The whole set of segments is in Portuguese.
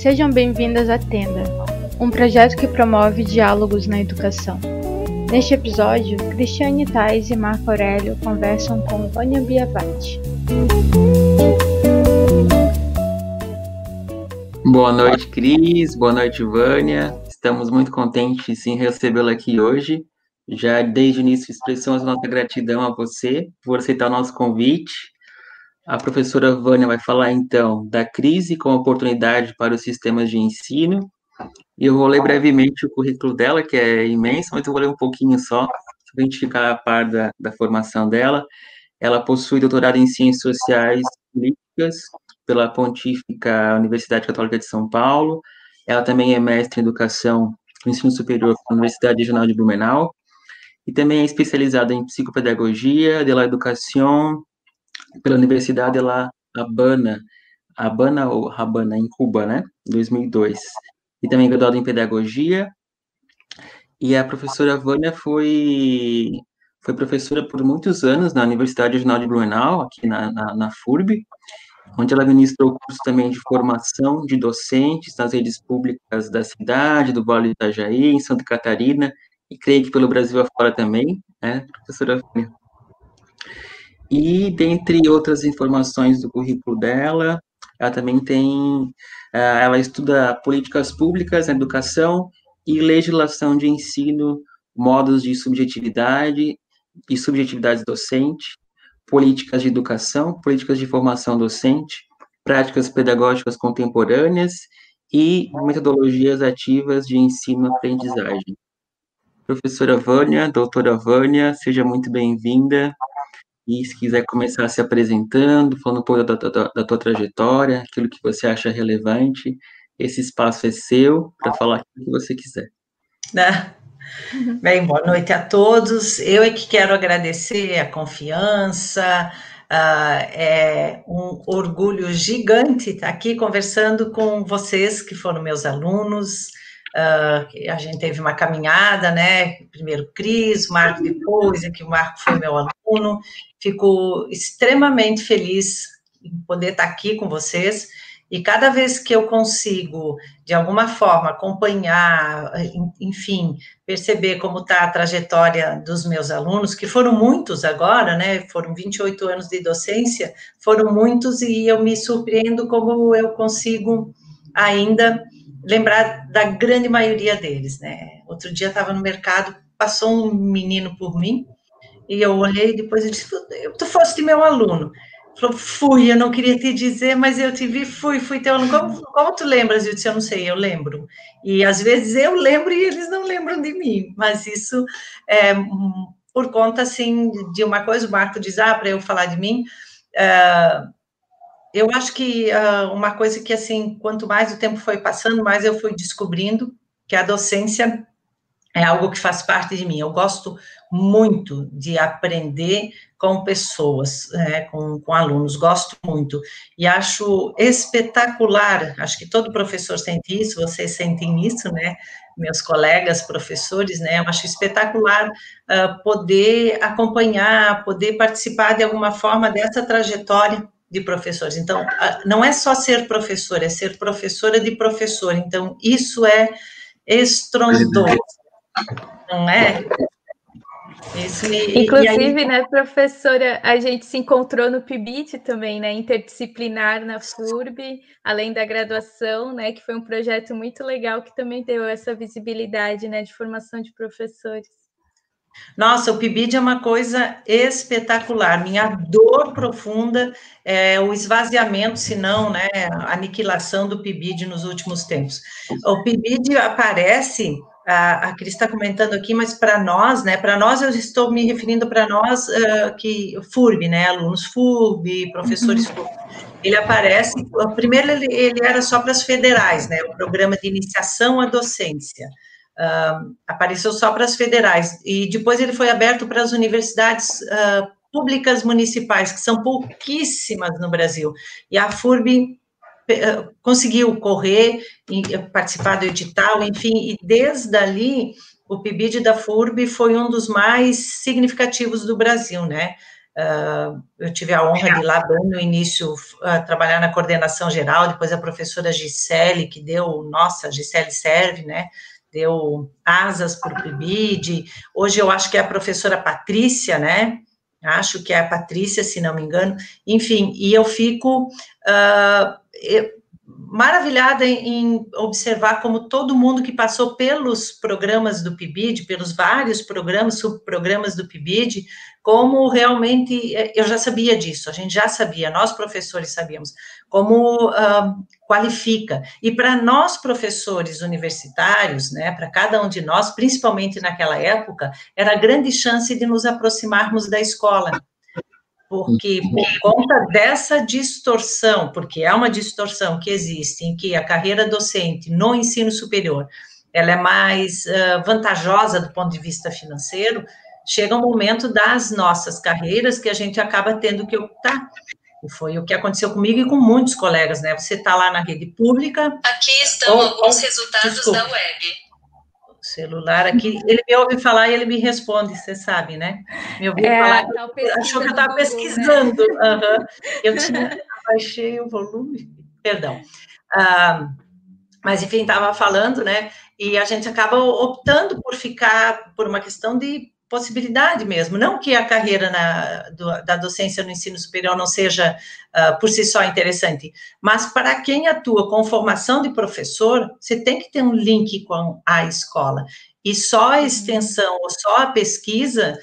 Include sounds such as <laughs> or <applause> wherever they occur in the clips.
Sejam bem-vindas à Tenda, um projeto que promove diálogos na educação. Neste episódio, Cristiane Tais e Marco Aurélio conversam com Vânia Biavati. Boa noite, Cris. Boa noite, Vânia. Estamos muito contentes em recebê-la aqui hoje. Já desde o início expressamos nossa gratidão a você por aceitar o nosso convite a professora Vânia vai falar então da crise como oportunidade para os sistemas de ensino. E eu vou ler brevemente o currículo dela, que é imenso, mas eu vou ler um pouquinho só, para a gente ficar a par da, da formação dela. Ela possui doutorado em Ciências Sociais e Políticas pela Pontífica Universidade Católica de São Paulo. Ela também é mestre em Educação no Ensino Superior pela Universidade Regional de Blumenau. E também é especializada em Psicopedagogia, de la Educación pela Universidade La Habana, Habana ou Habana, em Cuba, né? 2002. E também graduada em Pedagogia. E a professora Vânia foi, foi professora por muitos anos na Universidade Regional de Blumenau, aqui na, na, na FURB, onde ela ministrou curso também de formação de docentes nas redes públicas da cidade, do Vale do Itajaí, em Santa Catarina, e creio que pelo Brasil afora também, né, professora Vânia? E, dentre outras informações do currículo dela, ela também tem, eh, ela estuda políticas públicas educação e legislação de ensino, modos de subjetividade e subjetividade docente, políticas de educação, políticas de formação docente, práticas pedagógicas contemporâneas e metodologias ativas de ensino-aprendizagem. Professora Vânia, doutora Vânia, seja muito bem-vinda. E se quiser começar se apresentando, falando um pouco da, da, da tua trajetória, aquilo que você acha relevante, esse espaço é seu para falar aquilo que você quiser. Né? Bem, boa noite a todos. Eu é que quero agradecer a confiança, uh, é um orgulho gigante estar aqui conversando com vocês, que foram meus alunos, Uh, a gente teve uma caminhada, né? Primeiro Cris, Marco depois, aqui o Marco foi meu aluno. Fico extremamente feliz em poder estar aqui com vocês. E cada vez que eu consigo, de alguma forma, acompanhar, enfim, perceber como está a trajetória dos meus alunos, que foram muitos agora, né? Foram 28 anos de docência, foram muitos, e eu me surpreendo como eu consigo ainda lembrar da grande maioria deles, né? Outro dia estava no mercado, passou um menino por mim, e eu olhei e depois eu disse, tu foste meu aluno. Falou, fui, eu não queria te dizer, mas eu te vi, fui, fui teu aluno. Como, como tu lembras? Eu disse, eu não sei, eu lembro. E às vezes eu lembro e eles não lembram de mim, mas isso é por conta, assim, de uma coisa, o Marco diz, ah, para eu falar de mim, uh, eu acho que uh, uma coisa que, assim, quanto mais o tempo foi passando, mais eu fui descobrindo que a docência é algo que faz parte de mim. Eu gosto muito de aprender com pessoas, né, com, com alunos, gosto muito. E acho espetacular, acho que todo professor sente isso, vocês sentem isso, né? Meus colegas professores, né? Eu acho espetacular uh, poder acompanhar, poder participar de alguma forma dessa trajetória de professores. Então, não é só ser professor, é ser professora de professor. Então, isso é estrondoso, não é? Me, Inclusive, aí... né, professora, a gente se encontrou no PIBIT também, né, interdisciplinar na FURB, além da graduação, né, que foi um projeto muito legal que também deu essa visibilidade, né, de formação de professores. Nossa, o PIBID é uma coisa espetacular. Minha dor profunda é o esvaziamento, se não, né, a aniquilação do PIBID nos últimos tempos. O PIBID aparece, a, a Cris está comentando aqui, mas para nós, né, para nós eu estou me referindo para nós uh, que FURB, né, alunos FURB, professores uhum. FURB. Ele aparece, primeiro ele, ele era só para as federais, né, o programa de iniciação à docência uh, apareceu só para as federais, e depois ele foi aberto para as universidades uh, públicas municipais, que são pouquíssimas no Brasil, e a FURB uh, conseguiu correr, e participar do edital, enfim, e desde ali, o PIBID da FURB foi um dos mais significativos do Brasil, né, Uh, eu tive a honra de ir lá bem no início uh, trabalhar na coordenação geral, depois a professora Gisele, que deu, nossa, Gisele serve, né? Deu asas para o PIBID. Hoje eu acho que é a professora Patrícia, né? Acho que é a Patrícia, se não me engano. Enfim, e eu fico. Uh, eu, maravilhada em, observar como todo mundo que passou pelos programas do PIBID, pelos vários programas, subprogramas do PIBID, como realmente, é, eu já sabia disso, a gente já sabia, nós professores sabíamos, como uh, qualifica. E para nós professores universitários, né, para cada um de nós, principalmente naquela época, era grande chance de nos aproximarmos da escola porque por conta dessa distorção, porque é uma distorção que existe em que a carreira docente no ensino superior ela é mais uh, vantajosa do ponto de vista financeiro, chega um momento das nossas carreiras que a gente acaba tendo que optar. E foi o que aconteceu comigo e com muitos colegas, né? Você está lá na rede pública. Aqui estão ou, alguns ou, resultados desculpa. da web celular aqui, ele me ouve falar e ele me responde, você sabe, né? Me ouviu é, falar, tá achou que eu estava né? pesquisando. Né? Uhum. Eu tinha, baixei o volume, perdão. Ah, mas, enfim, estava falando, né? E a gente acaba optando por ficar, por uma questão de possibilidade mesmo. Não que a carreira na, do, da docência no ensino superior não seja uh, por si só interessante, mas para quem atua com formação de professor, você tem que ter um link com a escola. E só a uhum. extensão ou só a pesquisa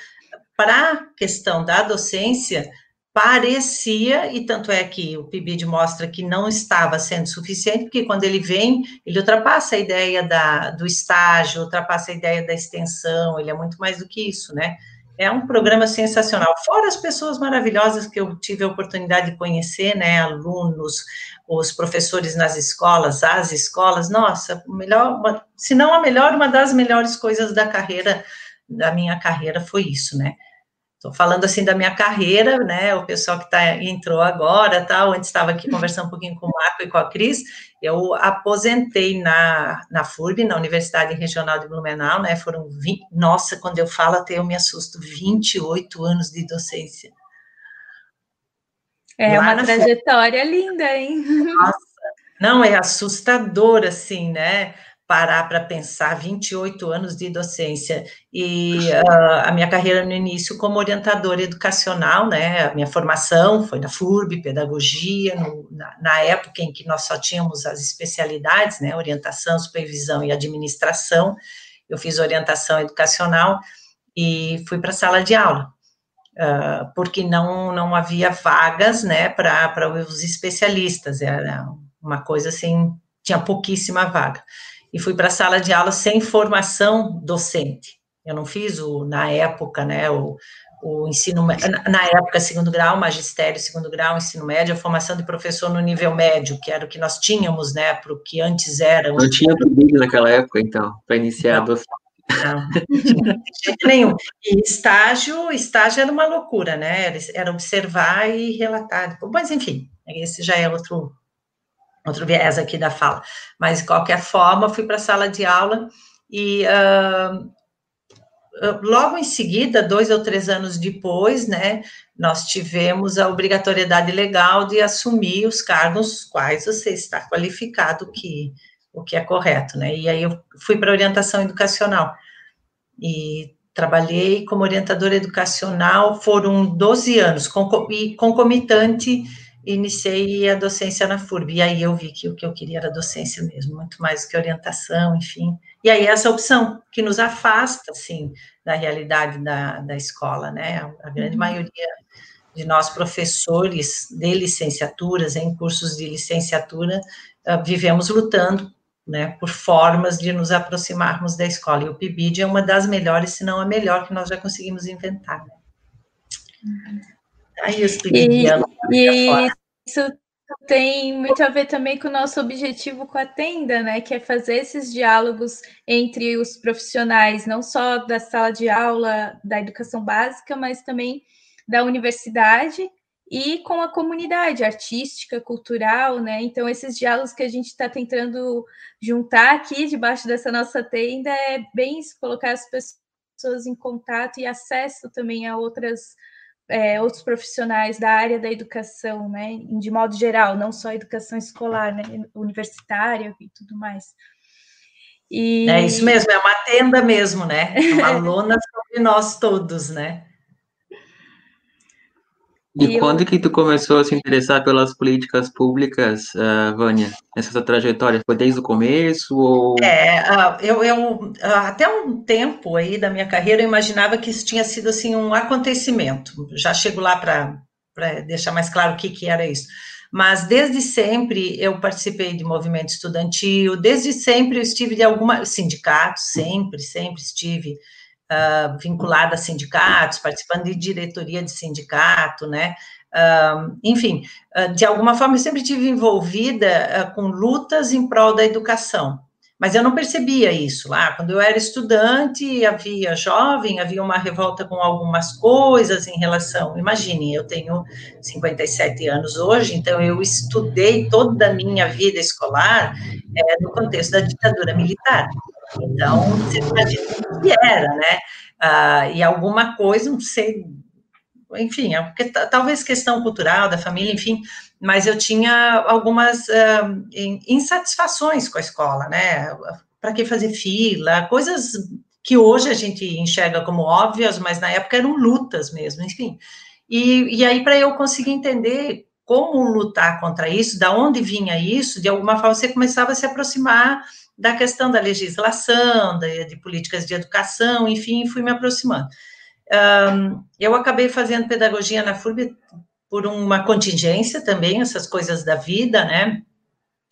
para a questão da docência parecia, e tanto é que o PIBID mostra que não estava sendo suficiente, porque quando ele vem, ele ultrapassa a ideia da, do estágio, ultrapassa a ideia da extensão, ele é muito mais do que isso, né? É um programa sensacional. Fora as pessoas maravilhosas que eu tive a oportunidade de conhecer, né? Alunos, os professores nas escolas, as escolas, nossa, melhor, se não a melhor, uma das melhores coisas da carreira, da minha carreira foi isso, né? Estou falando assim da minha carreira, né? O pessoal que tá, entrou agora, tal, antes estava aqui conversando um pouquinho com o Marco e com a Cris. Eu aposentei na, na FURB, na Universidade Regional de Blumenau, né? Foram 20, nossa, quando eu falo até eu me assusto, 28 anos de docência. É Lá uma trajetória FURB. linda, hein? Nossa, não, é assustador, assim, né? Parar para pensar 28 anos de docência e uh, a minha carreira no início como orientadora educacional, né, a minha formação foi na FURB, pedagogia, no, na, na, época em que nós só tínhamos as especialidades, né, orientação, supervisão e administração, eu fiz orientação educacional e fui para a sala de aula, uh, porque não, não havia vagas, né, para os especialistas, era uma coisa assim, tinha pouquíssima vaga e fui para a sala de aula sem formação docente. Eu não fiz o, na época, né, o, o ensino, na época, segundo grau, magistério, segundo grau, ensino médio, a formação de professor no nível médio, que era o que nós tínhamos, né, para o que antes era. Não tinha vídeo naquela época, então, para iniciar não, a docência. Não, de jeito nenhum. E estágio, estágio era uma loucura, né, era, era observar e relatar. Mas, enfim, esse já é outro, outro viés aqui da fala. Mas, de qualquer forma, fui para a sala de aula e uh, logo em seguida, dois ou três anos depois, né, nós tivemos a obrigatoriedade legal de assumir os cargos quais você está qualificado, que, o que é correto, né, e aí eu fui para orientação educacional e trabalhei como orientadora educacional, foram 12 anos, e concomitante iniciei a docência na FURB, e aí eu vi que o que eu queria era docência mesmo, muito mais do que orientação, enfim. E aí essa opção, que nos afasta, assim, da realidade da, da escola, né? A, a grande uhum. maioria de nós professores de licenciaturas, em cursos de licenciatura, uh, vivemos lutando, né, por formas de nos aproximarmos da escola, e o PIBID é uma das melhores, se não a melhor que nós já conseguimos inventar, né? Uhum. Eu e, e isso tem muito a ver também com o nosso objetivo com a tenda, né? Que é fazer esses diálogos entre os profissionais, não só da sala de aula da educação básica, mas também da universidade e com a comunidade artística, cultural, né? Então, esses diálogos que a gente está tentando juntar aqui debaixo dessa nossa tenda é bem isso, colocar as pessoas em contato e acesso também a outras é, outros profissionais da área da educação, né, de modo geral, não só educação escolar, né, universitária e tudo mais. E... É isso mesmo, é uma tenda mesmo, né? É uma <laughs> lona sobre nós todos, né? E, e quando eu... que tu começou a se interessar pelas políticas públicas, uh, Vânia? Essa sua trajetória foi desde o começo ou... É, uh, eu, eu uh, até um tempo aí da minha carreira eu imaginava que isso tinha sido assim um acontecimento. Já chego lá para deixar mais claro o que, que era isso. Mas desde sempre eu participei de movimento estudantil, desde sempre eu estive de alguma sindicato, sempre, sempre estive uh, vinculada a sindicatos, participando de diretoria de sindicato, né? Uh, enfim, uh, de alguma forma eu sempre tive envolvida com lutas em prol da educação. Mas eu não percebia isso lá. Quando eu era estudante, havia jovem, havia uma revolta com algumas coisas em relação. Imagine, eu tenho 57 anos hoje, então eu estudei toda a minha vida escolar é, no contexto da ditadura militar. Então, você imagina o que era, né? Ah, e alguma coisa, não sei, enfim, é porque talvez questão cultural da família, enfim, mas eu tinha algumas uh, insatisfações com a escola, né? Para que fazer fila, coisas que hoje a gente enxerga como óbvias, mas na época eram lutas mesmo, enfim. E, e aí, para eu conseguir entender como lutar contra isso, da onde vinha isso, de alguma forma você começava a se aproximar da questão da legislação, de, políticas de educação, enfim, fui me aproximando. Eu acabei fazendo pedagogia na FURB por uma contingência também, essas coisas da vida, né?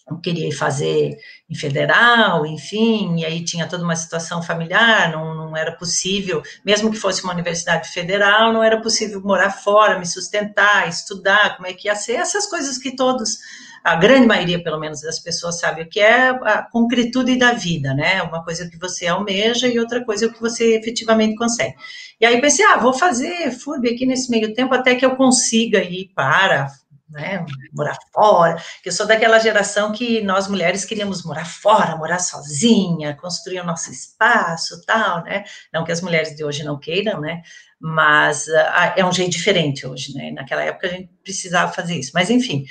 Eu queria fazer em federal, enfim, e aí tinha toda uma situação familiar, não, não era possível, mesmo que fosse uma universidade federal, não era possível morar fora, me sustentar, estudar, como é que ia ser, essas coisas que todos a grande maioria, pelo menos, das pessoas sabe o que é a concretude da vida, né? Uma coisa que você almeja e outra coisa que você efetivamente consegue. E aí pensei, ah, vou fazer FURB aqui nesse meio tempo até que eu consiga ir para né, morar fora, que eu sou daquela geração que nós mulheres queríamos morar fora, morar sozinha, construir o nosso espaço, tal, né, não que as mulheres de hoje não queiram, né, mas uh, é um jeito diferente hoje, né, naquela época a gente precisava fazer isso, mas enfim,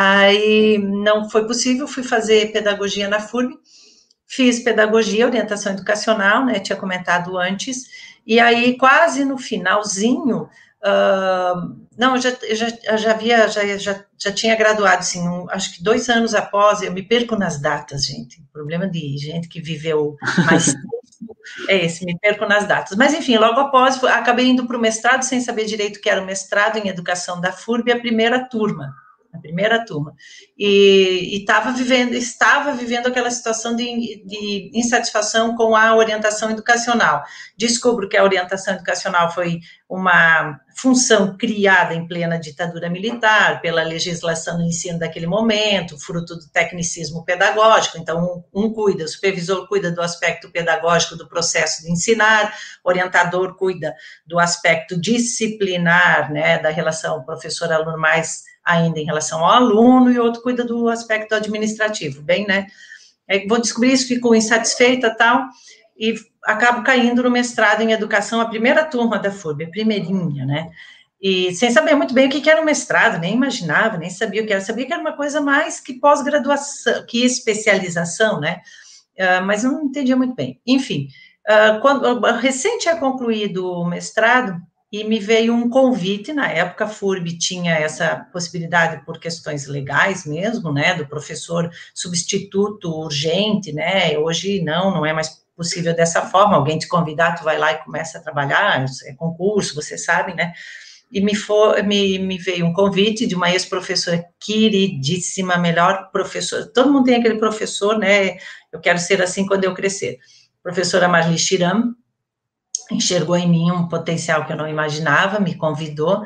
Aí não foi possível, fui fazer pedagogia na FURB, fiz pedagogia, orientação educacional, né, tinha comentado antes, e aí quase no finalzinho, uh, não, eu já, eu já, eu já havia, já, já, já tinha graduado, assim, um, acho que dois anos após, eu me perco nas datas, gente, problema de gente que viveu mais <laughs> tempo é esse, me perco nas datas. Mas, enfim, logo após, acabei indo para o mestrado, sem saber direito o que era o mestrado em educação da FURB, a primeira turma, na primeira turma, e estava vivendo, estava vivendo aquela situação de, de, insatisfação com a orientação educacional. Descubro que a orientação educacional foi uma função criada em plena ditadura militar, pela legislação do ensino daquele momento, fruto do tecnicismo pedagógico. Então, um, um cuida, o supervisor cuida do aspecto pedagógico do processo de ensinar, o orientador cuida do aspecto disciplinar, né, da relação professor-aluno mais ainda em relação ao aluno, e outro cuida do aspecto administrativo, bem, né? Aí vou descobrir isso, fico insatisfeita tal, e acabo caindo no mestrado em educação, a primeira turma da FURB, a primeirinha, né? E sem saber muito bem o que era o mestrado, nem imaginava, nem sabia o que era, sabia que era uma coisa mais que pós-graduação, que especialização, né? Uh, mas eu não entendia muito bem. Enfim, uh, quando recente é concluído o mestrado, e me veio um convite, na época a FURB tinha essa possibilidade por questões legais mesmo, né, do professor substituto urgente, né, hoje não, não é mais possível dessa forma, alguém te convidar, tu vai lá e começa a trabalhar, é concurso, você sabe, né, e me, for, me, me veio um convite de uma ex-professora queridíssima, melhor professora, todo mundo tem aquele professor, né, eu quero ser assim quando eu crescer, professora Marli Chiram, enxergou em mim um potencial que eu não imaginava, me convidou,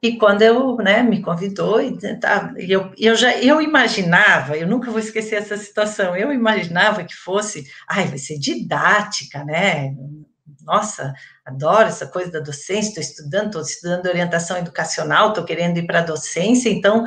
e quando eu, né, me convidou, e tá, eu, eu já, eu imaginava, eu nunca vou esquecer essa situação, eu imaginava que fosse, ai, vai ser didática, né, nossa, adoro essa coisa da docência, estou estudando, estou estudando orientação educacional, estou querendo ir para a docência, então,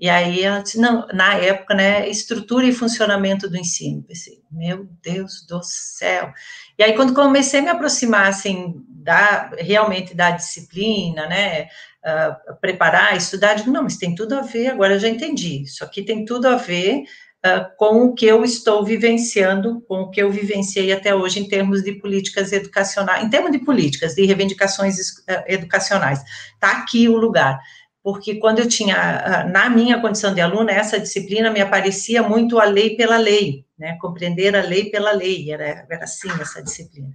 E aí não, na época, né, estrutura e funcionamento do ensino. Pensei, meu Deus do céu. E aí, quando comecei a me aproximar, assim, da, realmente da disciplina, né, uh, preparar, estudar, digo, não, mas tem tudo a ver, agora eu já entendi, isso aqui tem tudo a ver uh, com o que eu estou vivenciando, com o que eu vivenciei até hoje em termos de políticas educacionais, em termos de políticas, de reivindicações uh, educacionais. Está aqui o lugar porque quando eu tinha, na minha condição de aluna, essa disciplina me aparecia muito a lei pela lei, né, compreender a lei pela lei, era, era assim essa disciplina.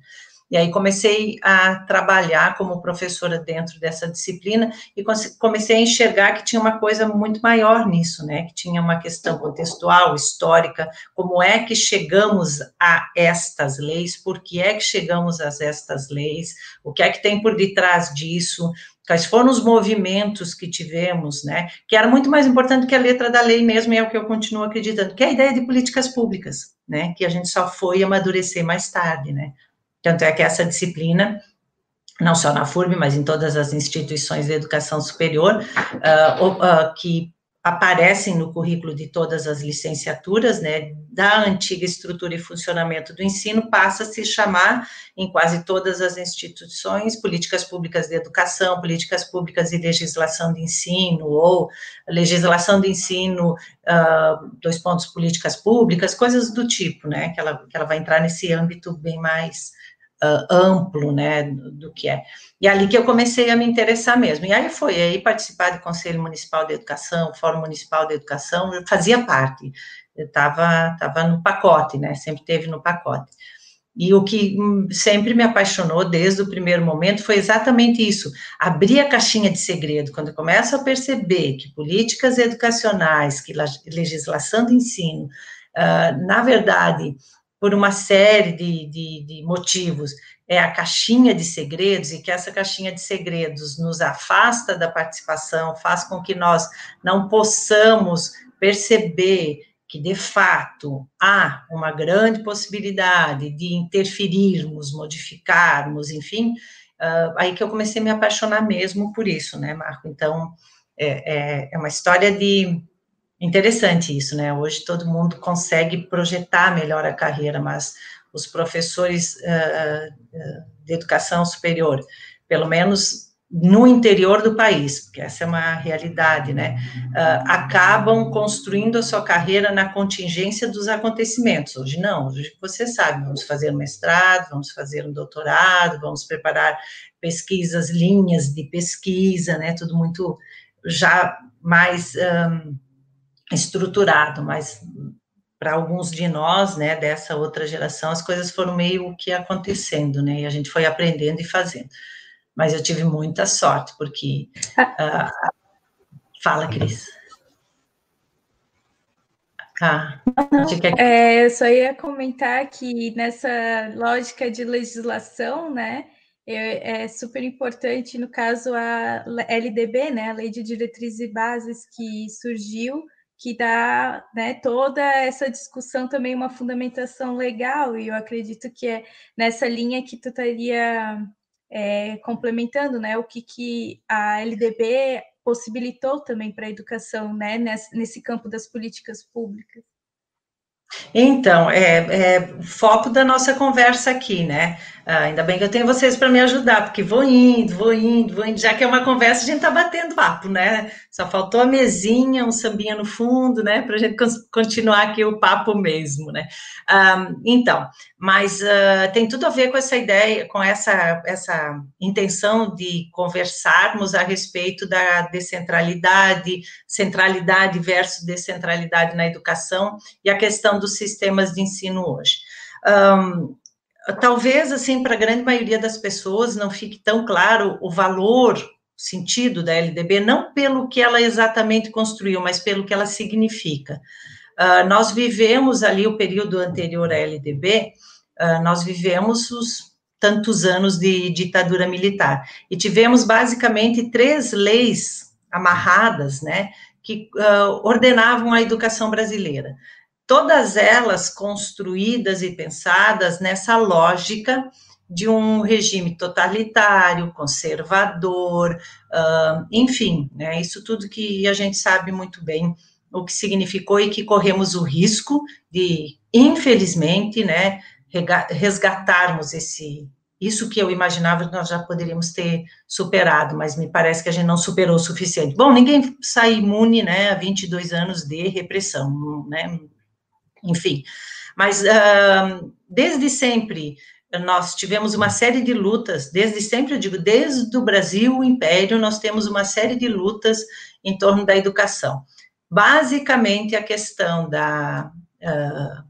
E aí comecei a trabalhar como professora dentro dessa disciplina e comecei a enxergar que tinha uma coisa muito maior nisso, né? Que tinha uma questão contextual, histórica, como é que chegamos a estas leis, por que é que chegamos a estas leis, o que é que tem por detrás disso, quais foram os movimentos que tivemos, né, que era muito mais importante que a letra da lei mesmo, e é o que eu continuo acreditando, que é a ideia de políticas públicas, né, que a gente só foi amadurecer mais tarde, né, tanto é que essa disciplina, não só na FURB, mas em todas as instituições de educação superior, uh, uh, que aparecem no currículo de todas as licenciaturas, né, da antiga estrutura e funcionamento do ensino, passa a se chamar, em quase todas as instituições, políticas públicas de educação, políticas públicas e legislação de ensino, ou legislação de ensino, uh, dois pontos, políticas públicas, coisas do tipo, né, que ela, que ela vai entrar nesse âmbito bem mais uh, amplo, né, do, do, que é. E ali que eu comecei a me interessar mesmo. E aí foi, aí participar do Conselho Municipal de Educação, Fórum Municipal de Educação, eu fazia parte, eu estava tava no pacote, né, sempre teve no pacote. E o que hum, sempre me apaixonou desde o primeiro momento foi exatamente isso: abrir a caixinha de segredo. Quando eu começo a perceber que políticas educacionais, que legislação de ensino, uh, na verdade, por uma série de, de, de, motivos, é a caixinha de segredos, e que essa caixinha de segredos nos afasta da participação, faz com que nós não possamos perceber que, de fato, há uma grande possibilidade de interferirmos, modificarmos, enfim, uh, aí que eu comecei a me apaixonar mesmo por isso, né, Marco? Então, é, é, é uma história de Interessante isso, né? Hoje todo mundo consegue projetar melhor a carreira, mas os professores uh, uh, de educação superior, pelo menos no interior do país, porque essa é uma realidade, né? Uh, acabam construindo a sua carreira na contingência dos acontecimentos. Hoje não, hoje você sabe, vamos fazer um mestrado, vamos fazer um doutorado, vamos preparar pesquisas, linhas de pesquisa, né? Tudo muito já mais um, estruturado, mas para alguns de nós, né, dessa outra geração, as coisas foram meio que acontecendo, né, e a gente foi aprendendo e fazendo. Mas eu tive muita sorte, porque... Uh, <laughs> fala, Cris. Ah, quer... é, eu só ia comentar que nessa lógica de legislação, né, é, é, super importante, no caso, a LDB, né, a Lei de Diretrizes e Bases, que surgiu que dá né, toda essa discussão também uma fundamentação legal, e eu acredito que é nessa linha que tu estaria é, complementando, né, o que, que a LDB possibilitou também para a educação, né, nesse, nesse campo das políticas públicas. Então, é, é foco da nossa conversa aqui, né? Ah, ainda bem que eu tenho vocês para me ajudar, porque vou indo, vou indo, vou indo, já que é uma conversa, a gente tá batendo papo, né? Só faltou a mesinha, um sambinha no fundo, né? Para a gente continuar aqui o papo mesmo, né? Ah, então, mas uh, tem tudo a ver com essa ideia, com essa, essa intenção de conversarmos a respeito da descentralidade, centralidade versus descentralidade na educação e a questão dos sistemas de ensino hoje. Um, talvez, assim, para a grande maioria das pessoas não fique tão claro o valor, o sentido da LDB, não pelo que ela exatamente construiu, mas pelo que ela significa. Uh, nós vivemos ali o período anterior à LDB, uh, ah, nós vivemos os tantos anos de ditadura militar, e tivemos basicamente três leis amarradas, né, que uh, ordenavam a educação brasileira todas elas construídas e pensadas nessa lógica de um regime totalitário, conservador, uh, enfim, né, isso tudo que a gente sabe muito bem o que significou e que corremos o risco de, infelizmente, né, resgatarmos esse isso que eu imaginava que nós já poderíamos ter superado, mas me parece que a gente não superou o suficiente. Bom, ninguém sai imune, né, a 22 anos de repressão, né, enfim. Mas uh, desde sempre nós tivemos uma série de lutas, desde sempre eu digo, desde o Brasil, o Império, nós temos uma série de lutas em torno da educação. Basicamente, a questão da. Uh,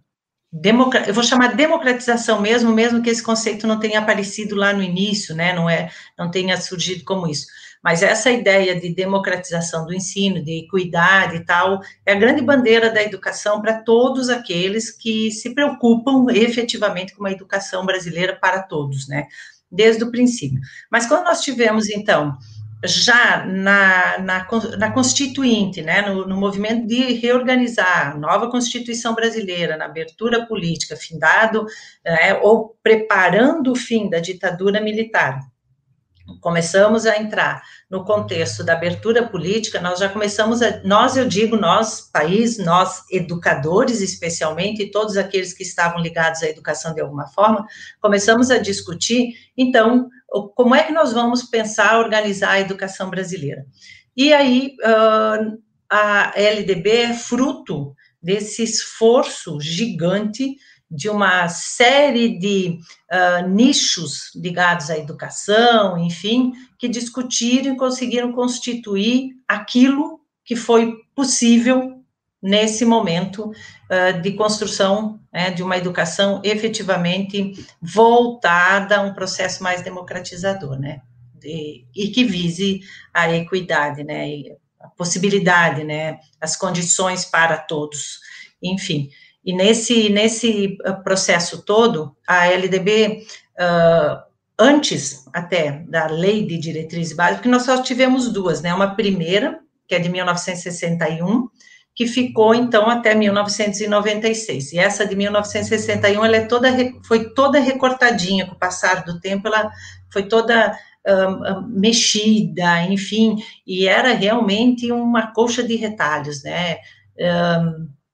eu vou chamar de democratização mesmo, mesmo que esse conceito não tenha aparecido lá no início, né, não é, não tenha surgido como isso. Mas essa ideia de democratização do ensino, de equidade e tal, é a grande bandeira da educação para todos aqueles que se preocupam efetivamente com uma educação brasileira para todos, né? Desde o princípio. Mas quando nós tivemos, então, já na, na, na Constituinte, né, no, no, movimento de reorganizar a nova Constituição brasileira, na abertura política, findado, né, ou preparando o fim da ditadura militar, começamos a entrar no contexto da abertura política, nós já começamos a, nós, eu digo, nós, país, nós, educadores, especialmente, e todos aqueles que estavam ligados à educação de alguma forma, começamos a discutir, então, como é que nós vamos pensar, organizar a educação brasileira. E aí, uh, a LDB é fruto desse esforço gigante de uma série de uh, nichos ligados à educação, enfim, que discutiram e conseguiram constituir aquilo que foi possível nesse momento uh, de construção né, de uma educação efetivamente voltada a um processo mais democratizador, né, de, e que vise a equidade, né, a possibilidade, né, as condições para todos, enfim. E nesse, nesse ah, processo todo, a LDB, uh, antes até da lei de diretrizes básicas, porque nós só tivemos duas, né? Uma primeira, que é de 1961, que ficou então até 1996. E essa de 1961, ela é toda foi toda recortadinha com o passar do tempo, ela foi toda uh, mexida, enfim, e era realmente uma colcha de retalhos, né?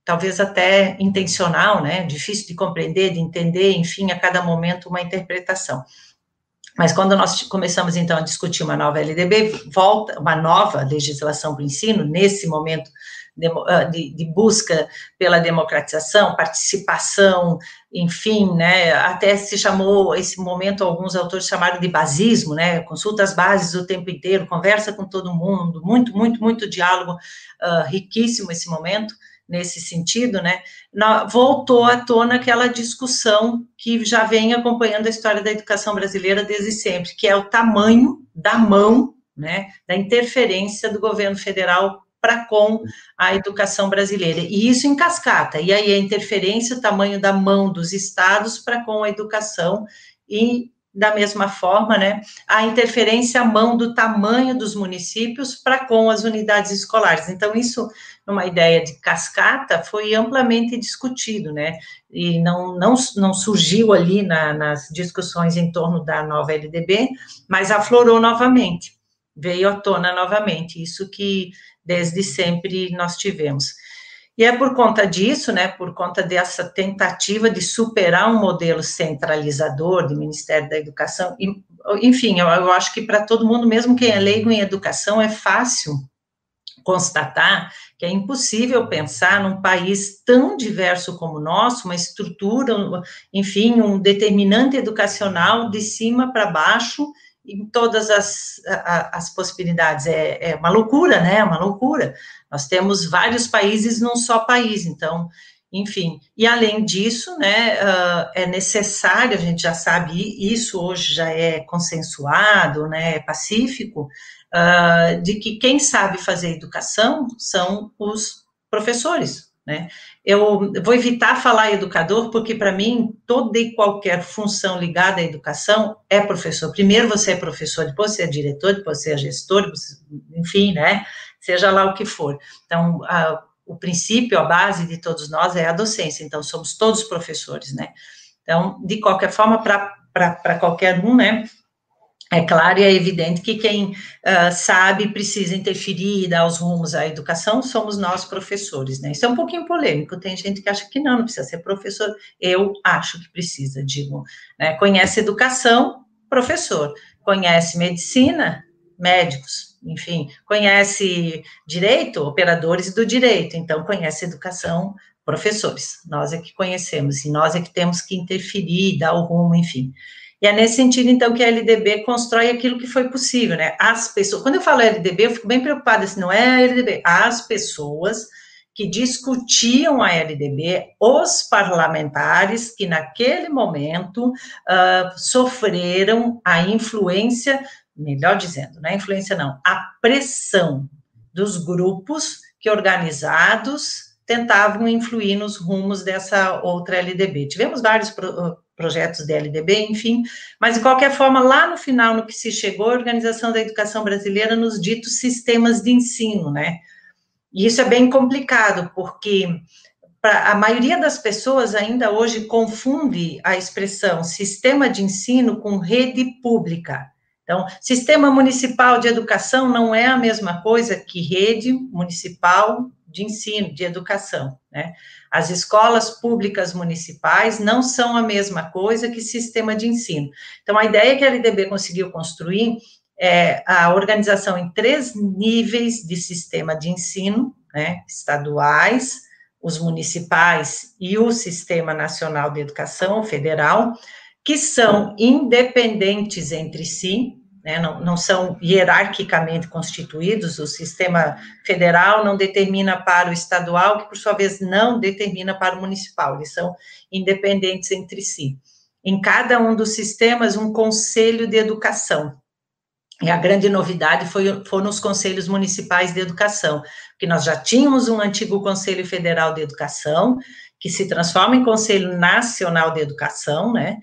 Talvez até intencional, né? Difícil de compreender, de entender, enfim, a cada momento uma interpretação. Mas quando nós começamos então a discutir uma nova LDB, volta uma nova legislação para o ensino, nesse momento ah, de, de, busca pela democratização, participação, enfim, né, até se chamou esse momento, alguns autores chamaram de basismo, né, consulta as bases o tempo inteiro, conversa com todo mundo, muito, muito, muito diálogo, uh, riquíssimo esse momento, nesse sentido, né, voltou à tona aquela discussão que já vem acompanhando a história da educação brasileira desde sempre, que é o tamanho da mão, né, da interferência do governo federal para com a educação brasileira. E isso em cascata. E aí a interferência, o tamanho da mão dos estados para com a educação e da mesma forma, né, a interferência à mão do tamanho dos municípios para com as unidades escolares. Então, isso, numa ideia de cascata, foi amplamente discutido, né, e não, não, não surgiu ali na, nas discussões em torno da nova LDB, mas aflorou novamente, veio à tona novamente, isso que desde sempre nós tivemos. E é por conta disso, né, por conta dessa tentativa de superar um modelo centralizador do Ministério da Educação, e, enfim, eu, eu acho que para todo mundo, mesmo quem é leigo em educação, é fácil constatar que é impossível pensar num país tão diverso como o nosso, uma estrutura, enfim, um determinante educacional de cima para baixo em todas as, as possibilidades. É, é uma loucura, né? É uma loucura. Nós temos vários países num só país, então, enfim. E além disso, né, uh, é necessário, a gente já sabe, isso hoje já é consensuado, né, é pacífico, uh, de que quem sabe fazer educação são os professores, né? Eu vou evitar falar educador, porque para mim toda e qualquer função ligada à educação é professor. Primeiro você é professor, depois você é diretor, depois você é gestor, enfim, né? Seja lá o que for. Então, a, o princípio, a base de todos nós é a docência, então somos todos professores, né? Então, de qualquer forma, para qualquer um, né? É claro e é evidente que quem uh, sabe precisa interferir e dar os rumos à educação somos nós, professores, né? Isso é um pouquinho polêmico, tem gente que acha que não, não precisa ser professor. Eu acho que precisa, digo, né? Conhece educação, professor. Conhece medicina, médicos. Enfim, conhece direito, operadores do direito. Então, conhece educação, professores. Nós é que conhecemos, e nós é que temos que interferir, dar o rumo, enfim. E é nesse sentido, então, que a LDB constrói aquilo que foi possível, né? As pessoas, quando eu falo LDB, eu fico bem preocupada, se não é a LDB, as pessoas que discutiam a LDB, os parlamentares que naquele momento uh, sofreram a influência, melhor dizendo, não é influência não, a pressão dos grupos que organizados tentavam influir nos rumos dessa outra LDB. Tivemos vários pro, projetos de LDB, enfim, mas de qualquer forma, lá no final, no que se chegou, a Organização da Educação Brasileira nos ditos sistemas de ensino, né? E isso é bem complicado, porque a maioria das pessoas ainda hoje confunde a expressão sistema de ensino com rede pública. Então, sistema municipal de educação não é a mesma coisa que rede municipal de ensino, de educação, né? As escolas públicas municipais não são a mesma coisa que sistema de ensino. Então, a ideia que a LDB conseguiu construir é a organização em três níveis de sistema de ensino, né? Estaduais, os municipais e o Sistema Nacional de Educação Federal, que são independentes entre si, né, não, não, são hierarquicamente constituídos, o sistema federal não determina para o estadual, que por sua vez não determina para o municipal, eles são independentes entre si. Em cada um dos sistemas, um conselho de educação. E a grande novidade foi, foram os conselhos municipais de educação, que nós já tínhamos um antigo Conselho Federal de Educação, que se transforma em Conselho Nacional de Educação, né?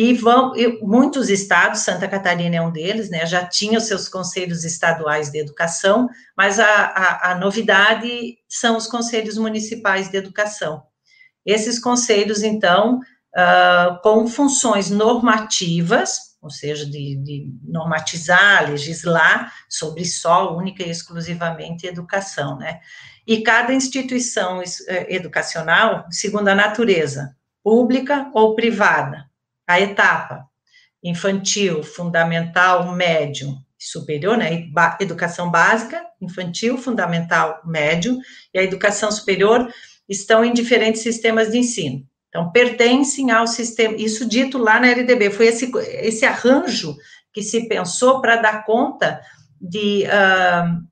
E vão, e muitos estados, Santa Catarina é um deles, né, já tinha os seus conselhos estaduais de educação, mas a, a, a novidade são os conselhos municipais de educação. Esses conselhos, então, uh, com funções normativas, ou seja, de, de, normatizar, legislar sobre só, única e exclusivamente educação, né? E cada instituição eh, educacional, segundo a natureza, pública ou privada, a etapa infantil, fundamental, médio superior, né? Educação básica, infantil, fundamental, médio e a educação superior estão em diferentes sistemas de ensino. Então, pertencem ao sistema, isso dito lá na LDB, foi esse, esse arranjo que se pensou para dar conta de uh,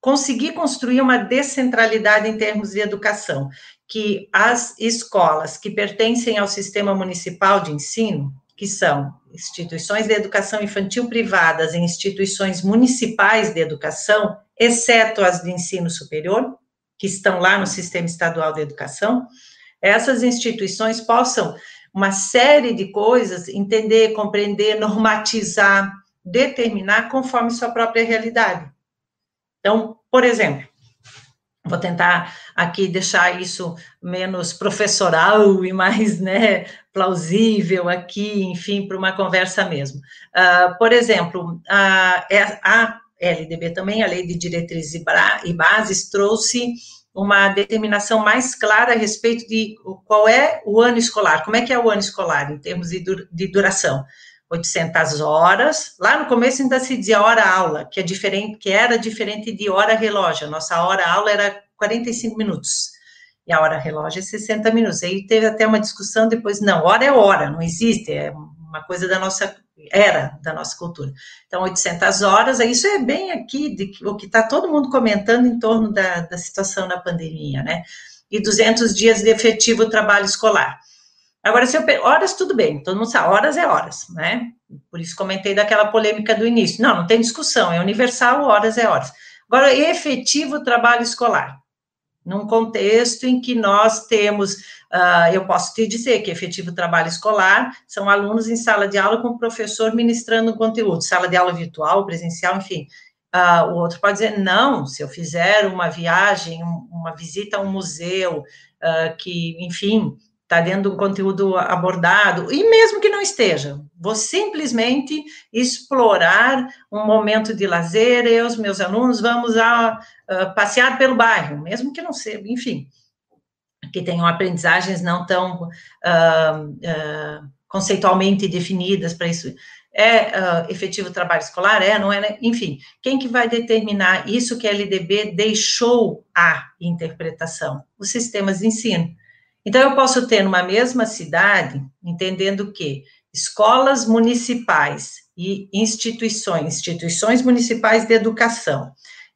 conseguir construir uma descentralidade em termos de educação que as escolas que pertencem ao sistema municipal de ensino, que são instituições de educação infantil privadas e instituições municipais de educação, exceto as de ensino superior, que estão lá no sistema estadual de educação, essas instituições possam uma série de coisas entender, compreender, normatizar, determinar conforme sua própria realidade. Então, por exemplo, Vou tentar aqui deixar isso menos professoral e mais né, plausível aqui, enfim, para uma conversa mesmo. Uh, por exemplo, a, é, a, LDB também, a Lei de Diretrizes e Bases, trouxe uma determinação mais clara a respeito de qual é o ano escolar, como é que é o ano escolar em termos de, de duração. 800 horas. Lá no começo ainda se dizia hora-aula, que é diferente, que era diferente de hora-relógio. Nossa hora-aula era 45 minutos. E a hora-relógio é 60 minutos. Aí teve até uma discussão depois, não, hora é hora, não existe, é uma coisa da nossa era da nossa cultura. Então, 800 horas, isso é bem aqui de, o que está todo mundo comentando em torno da, da situação na pandemia, né? E 200 dias de efetivo trabalho escolar. Agora, se eu horas, tudo bem, todo mundo sabe, horas é horas, né? Por isso comentei daquela polêmica do início. Não, não tem discussão, é universal, horas é horas. Agora, efetivo trabalho escolar. Num contexto em que nós temos, uh, eu posso te dizer que efetivo trabalho escolar são alunos em sala de aula com o professor ministrando conteúdo, sala de aula virtual, presencial, enfim. Uh, o outro pode dizer, não, se eu fizer uma viagem, uma visita a um museu, uh, que, enfim, está dentro de um conteúdo abordado, e mesmo que não esteja, vou simplesmente explorar um momento de lazer, eu os meus alunos vamos a, a passear pelo bairro, mesmo que não seja, enfim, que tenham aprendizagens não tão uh, uh, conceitualmente definidas para isso. É uh, efetivo trabalho escolar? É, não é? Né? Enfim, quem que vai determinar isso que a LDB deixou a interpretação? Os sistemas de ensino. Então, eu posso ter numa mesma cidade, entendendo que escolas municipais e instituições, instituições municipais de educação.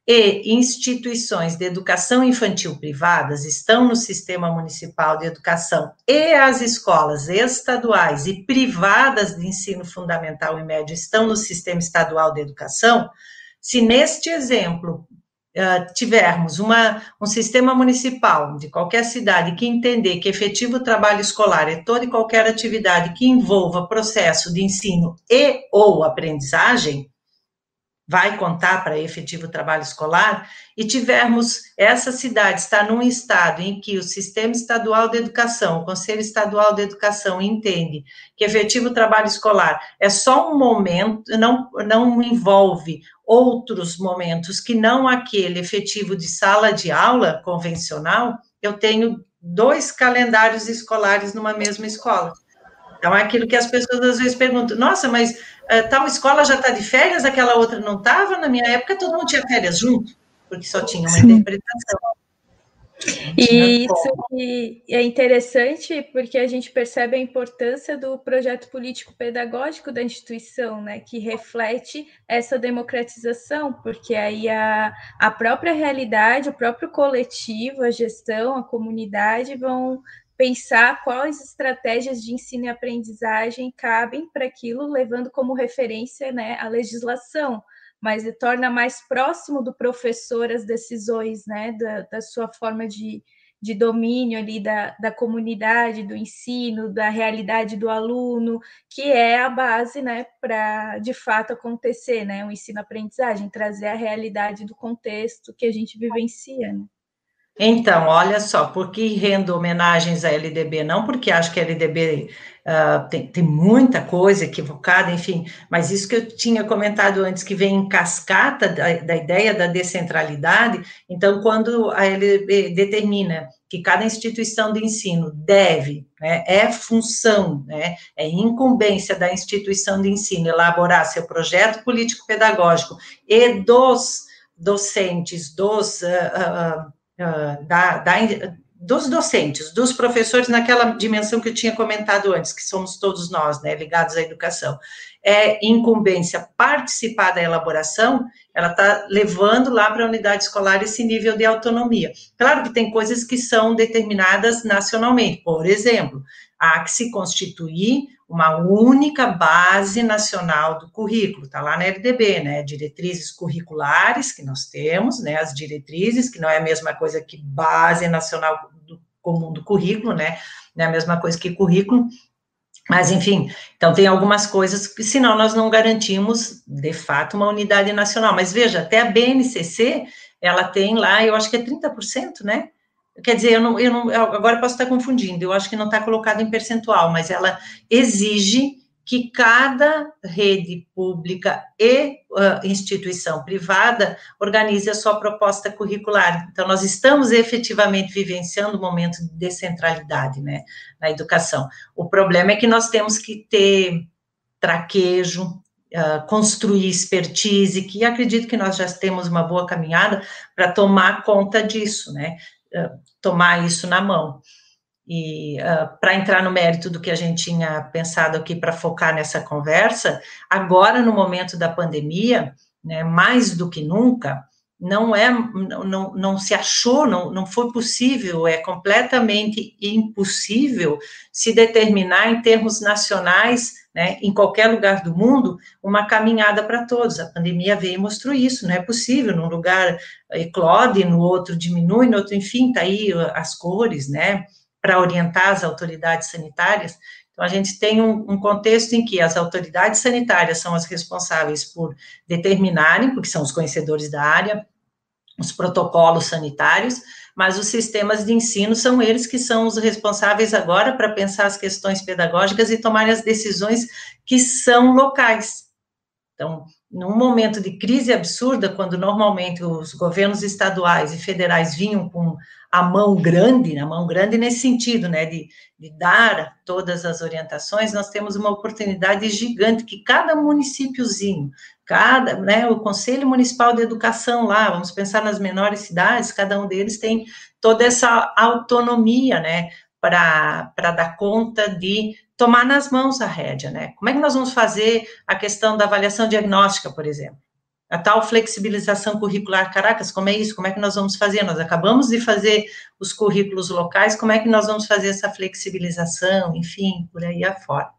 E instituições de educação infantil privadas estão no sistema municipal de educação e as escolas estaduais e privadas de ensino fundamental e médio estão no sistema estadual de educação, se neste exemplo uh, tivermos uma, um sistema municipal de qualquer cidade que entender que efetivo trabalho escolar é toda e qualquer atividade que envolva processo de ensino e ou aprendizagem, vai contar para efetivo trabalho escolar, e tivermos essa cidade está num estado em que o sistema estadual de educação, o Conselho Estadual de Educação entende que efetivo trabalho escolar é só um momento, não, não envolve outros momentos que não aquele efetivo de sala de aula convencional, eu tenho dois calendários escolares numa mesma escola. Então, é aquilo que as pessoas às vezes perguntam: nossa, mas uh, tal escola já está de férias, aquela outra não estava? Na minha época, todo mundo tinha férias junto, porque só tinha uma Sim. interpretação. E isso é interessante porque a gente percebe a importância do projeto político-pedagógico da instituição, né, que reflete essa democratização, porque aí a, a própria realidade, o próprio coletivo, a gestão, a comunidade vão pensar quais estratégias de ensino e aprendizagem cabem para aquilo, levando como referência né, a legislação mas torna mais próximo do professor as decisões, né, da, da sua forma de, de domínio ali da, da comunidade, do ensino, da realidade do aluno, que é a base, né, para de fato acontecer, né, o ensino-aprendizagem, trazer a realidade do contexto que a gente vivencia, né. Então, olha só, por que rendo homenagens à LDB? Não porque acho que a LDB uh, tem, tem, muita coisa equivocada, enfim, mas isso que eu tinha comentado antes, que vem em cascata da, da ideia da descentralidade, então, quando a LDB determina que cada instituição de ensino deve, né, é função, né, é incumbência da instituição de ensino elaborar seu projeto político-pedagógico e dos docentes, dos... Uh, uh, uh, da, da, dos docentes, dos professores, naquela dimensão que eu tinha comentado antes, que somos todos nós, né, ligados à educação, é incumbência participar da elaboração, ela está levando lá para a unidade escolar esse nível de autonomia. Claro que tem coisas que são determinadas nacionalmente, por exemplo, há que se constituir uma única base nacional do currículo, está lá na LDB, né, diretrizes curriculares que nós temos, né, as diretrizes, que não é a mesma coisa que base nacional do, comum do currículo, né, não é a mesma coisa que currículo, mas, enfim, então tem algumas coisas que, senão, nós não garantimos, de fato, uma unidade nacional. Mas veja, até a BNCC, ela tem lá, eu acho que é 30%, né? Quer dizer, eu não, eu não, agora posso estar confundindo, eu acho que não está colocado em percentual, mas ela exige que cada rede pública e uh, instituição privada organize a sua proposta curricular. Então, nós estamos efetivamente vivenciando um momento de descentralidade, né, na educação. O problema é que nós temos que ter traquejo, uh, construir expertise, que acredito que nós já temos uma boa caminhada para tomar conta disso, né, tomar isso na mão. E uh, para entrar no mérito do que a gente tinha pensado aqui para focar nessa conversa, agora no momento da pandemia, né, mais do que nunca, não é, não, não se achou, não, não foi possível, é completamente impossível se determinar em termos nacionais, né, em qualquer lugar do mundo, uma caminhada para todos. A pandemia veio e mostrou isso, não é possível, num lugar eclode, no outro diminui, no outro, enfim, tá aí as cores, né, para orientar as autoridades sanitárias. Então, a gente tem um, um, contexto em que as autoridades sanitárias são as responsáveis por determinarem, porque são os conhecedores da área, os protocolos sanitários, mas os sistemas de ensino são eles que são os responsáveis agora para pensar as questões pedagógicas e tomar as decisões que são locais. Então, num momento de crise absurda, quando normalmente os governos estaduais e federais vinham com a mão grande, a mão grande nesse sentido, né, de, de dar todas as orientações, nós temos uma oportunidade gigante que cada municípiozinho, cada, né, o Conselho Municipal de Educação lá, vamos pensar nas menores cidades, cada um deles tem toda essa autonomia, né, para dar conta de tomar nas mãos a rédea, né? Como é que nós vamos fazer a questão da avaliação diagnóstica, por exemplo? A tal flexibilização curricular, caracas, como é isso? Como é que nós vamos fazer? Nós acabamos de fazer os currículos locais, como é que nós vamos fazer essa flexibilização, enfim, por aí afora.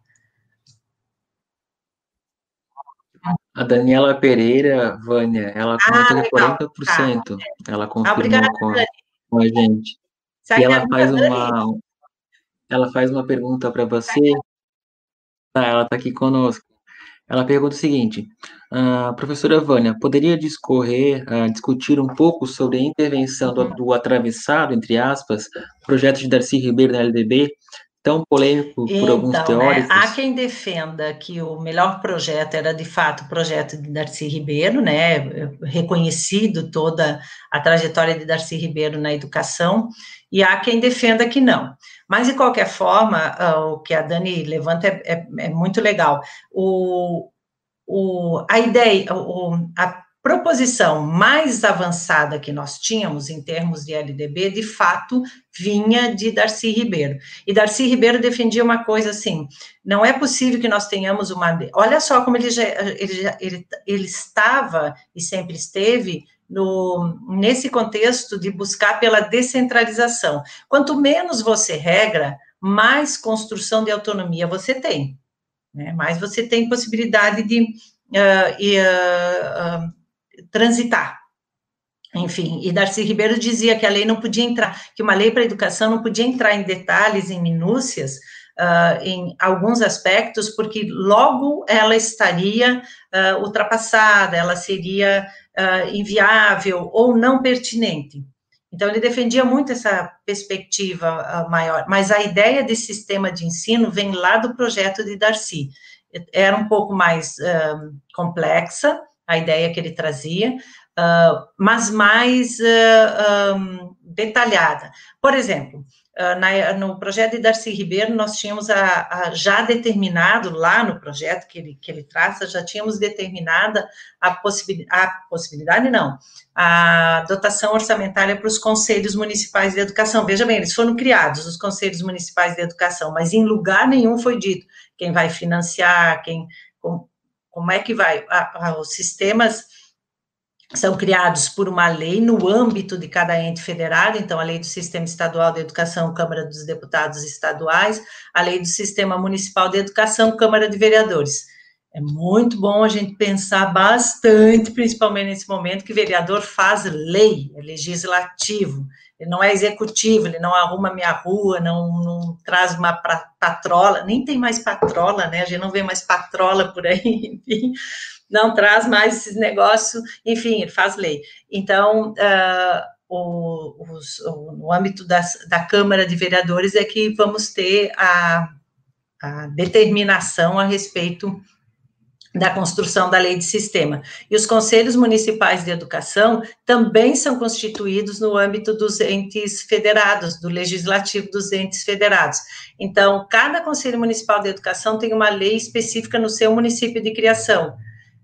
A Daniela Pereira, Vânia, ela comentou ah, 40%. Tá. Ela confirmou Obrigada, com, com, a gente. e ela faz uma, ela faz uma pergunta para você. Tá, ela está aqui conosco. Ela pergunta o seguinte: uh, professora Vânia, poderia discorrer, uh, discutir um pouco sobre a intervenção do, do atravessado, entre aspas, projeto de Darcy Ribeiro na LDB, tão polêmico por então, alguns né, teóricos? Né, há quem defenda que o melhor projeto era, de fato, o projeto de Darcy Ribeiro, né, reconhecido toda a trajetória de Darcy Ribeiro na educação, e há quem defenda que não. Mas, de qualquer forma, uh, o que a Dani levanta é, é, é muito legal. O, o, a ideia, o, a proposição mais avançada que nós tínhamos em termos de LDB, de fato, vinha de Darcy Ribeiro. E Darcy Ribeiro defendia uma coisa assim: não é possível que nós tenhamos uma. Olha só como ele, já, ele, já, ele, ele estava e sempre esteve no, nesse contexto de buscar pela descentralização. Quanto menos você regra, mais construção de autonomia você tem, né? mais você tem possibilidade de uh, uh, uh, transitar. Enfim, e Darcy Ribeiro dizia que a lei não podia entrar, que uma lei para a educação não podia entrar em detalhes, em minúcias, Uh, em alguns aspectos, porque logo ela estaria uh, ultrapassada, ela seria uh, inviável ou não pertinente. Então, ele defendia muito essa perspectiva maior, mas a ideia de sistema de ensino vem lá do projeto de Darcy. Era um pouco mais complexa a ideia que ele trazia, mas mais um, detalhada. Por exemplo, ah, na, no projeto de Darcy Ribeiro, nós tínhamos a, a, já determinado, lá no projeto que ele, que ele traça, já tínhamos determinada a, possibil, a possibilidade, não, a dotação orçamentária para os conselhos municipais de educação. Veja bem, eles foram criados, os conselhos municipais de educação, mas em lugar nenhum foi dito quem vai financiar, quem, como, é que vai, os sistemas são criados por uma lei no âmbito de cada ente federado, então a lei do Sistema Estadual de Educação, Câmara dos Deputados Estaduais, a lei do Sistema Municipal de Educação, Câmara de Vereadores. É muito bom a gente pensar bastante, principalmente nesse momento, que vereador faz lei, é legislativo, ele não é executivo, ele não arruma minha rua, não, não traz uma patrola, nem tem mais patrola, né? A gente não vê mais patrola por aí, <laughs> enfim não traz mais esses negócios, enfim, ele faz lei. Então, uh, o, os, o, no âmbito das, da Câmara de Vereadores é que vamos ter a, a determinação a respeito da construção da lei de sistema. E os conselhos municipais de educação também são constituídos no âmbito dos entes federados, do legislativo dos entes federados. Então, cada conselho municipal de educação tem uma lei específica no seu município de criação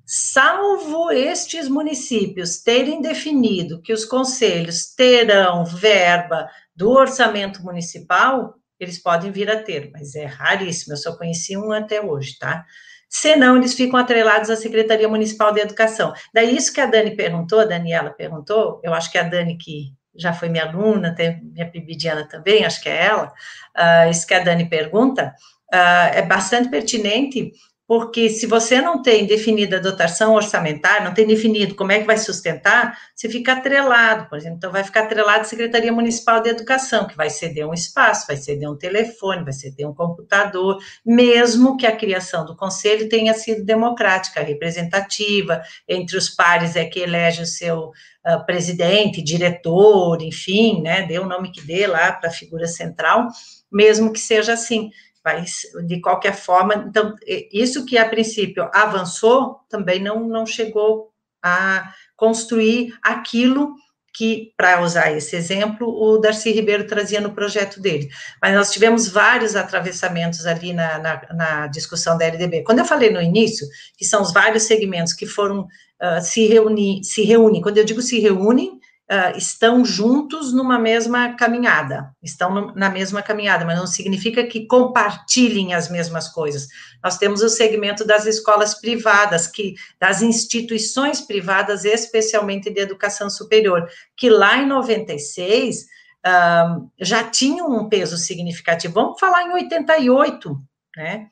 salvo estes municípios terem definido que os conselhos terão verba do orçamento municipal, eles podem vir a ter, mas é raríssimo, eu só conheci um até hoje, tá? Senão, eles ficam atrelados à Secretaria Municipal de Educação. Daí, isso que a Dani perguntou, a Daniela perguntou, eu acho que é a Dani que já foi minha aluna, até minha pibidiana também, acho que é ela, uh, isso que a Dani pergunta, uh, é bastante pertinente, porque se você não tem definida a dotação orçamentária, não tem definido como é que vai sustentar, você fica atrelado, por exemplo, então vai ficar atrelado à Secretaria Municipal de Educação, que vai ceder um espaço, vai ceder um telefone, vai ceder um computador, mesmo que a criação do conselho tenha sido democrática, representativa, entre os pares é que elege o seu uh, presidente, diretor, enfim, né, dê o nome que dê lá para a figura central, mesmo que seja assim mas de qualquer forma, então, isso que a princípio avançou, também não, não chegou a construir aquilo que, para usar esse exemplo, o Darcy Ribeiro trazia no projeto dele. Mas nós tivemos vários atravessamentos ali na, na, na discussão da LDB. Quando eu falei no início, que são os vários segmentos que foram uh, se reunir, se reúnem, quando eu digo se reúnem, uh, estão juntos numa mesma caminhada, estão no, na mesma caminhada, mas não significa que compartilhem as mesmas coisas. Nós temos o segmento das escolas privadas, que das instituições privadas, especialmente de educação superior, que lá em 96 uh, já tinham um peso significativo. Vamos falar em 88, né?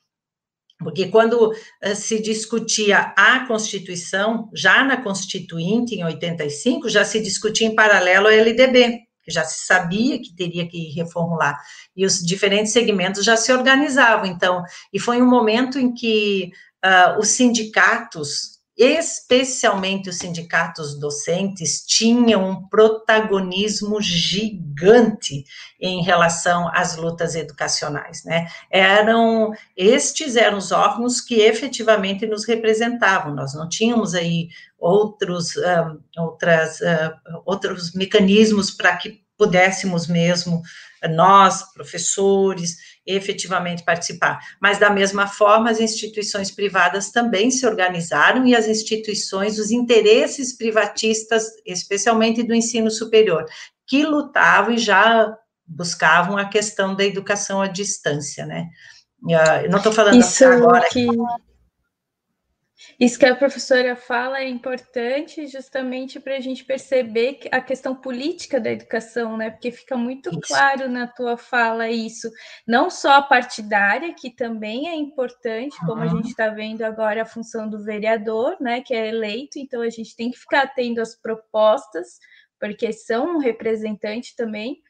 Porque quando uh, se discutia a Constituição, já na Constituinte, em 85, já se discutia em paralelo a LDB, que já se sabia que teria que reformular, e os diferentes segmentos já se organizavam, então, e foi um momento em que uh, os sindicatos especialmente os sindicatos docentes, tinham um protagonismo gigante em relação às lutas educacionais, né? Eram, estes eram os órgãos que efetivamente nos representavam, nós não tínhamos aí outros, um, outras, uh, outros mecanismos para que pudéssemos mesmo, nós, professores, efetivamente participar. Mas, da mesma forma, as instituições privadas também se organizaram e as instituições, os interesses privatistas, especialmente do ensino superior, que lutavam e já buscavam a questão da educação à distância, né? Ah, eu não estou falando Isso agora. Que... Isso que a professora fala é importante justamente para a gente perceber a questão política da educação, né? Porque fica muito isso. claro na tua fala isso, não só a partidária, que também é importante, como uhum. a gente está vendo agora a função do vereador, né? Que é eleito, então a gente tem que ficar atento às propostas, porque são um representante também,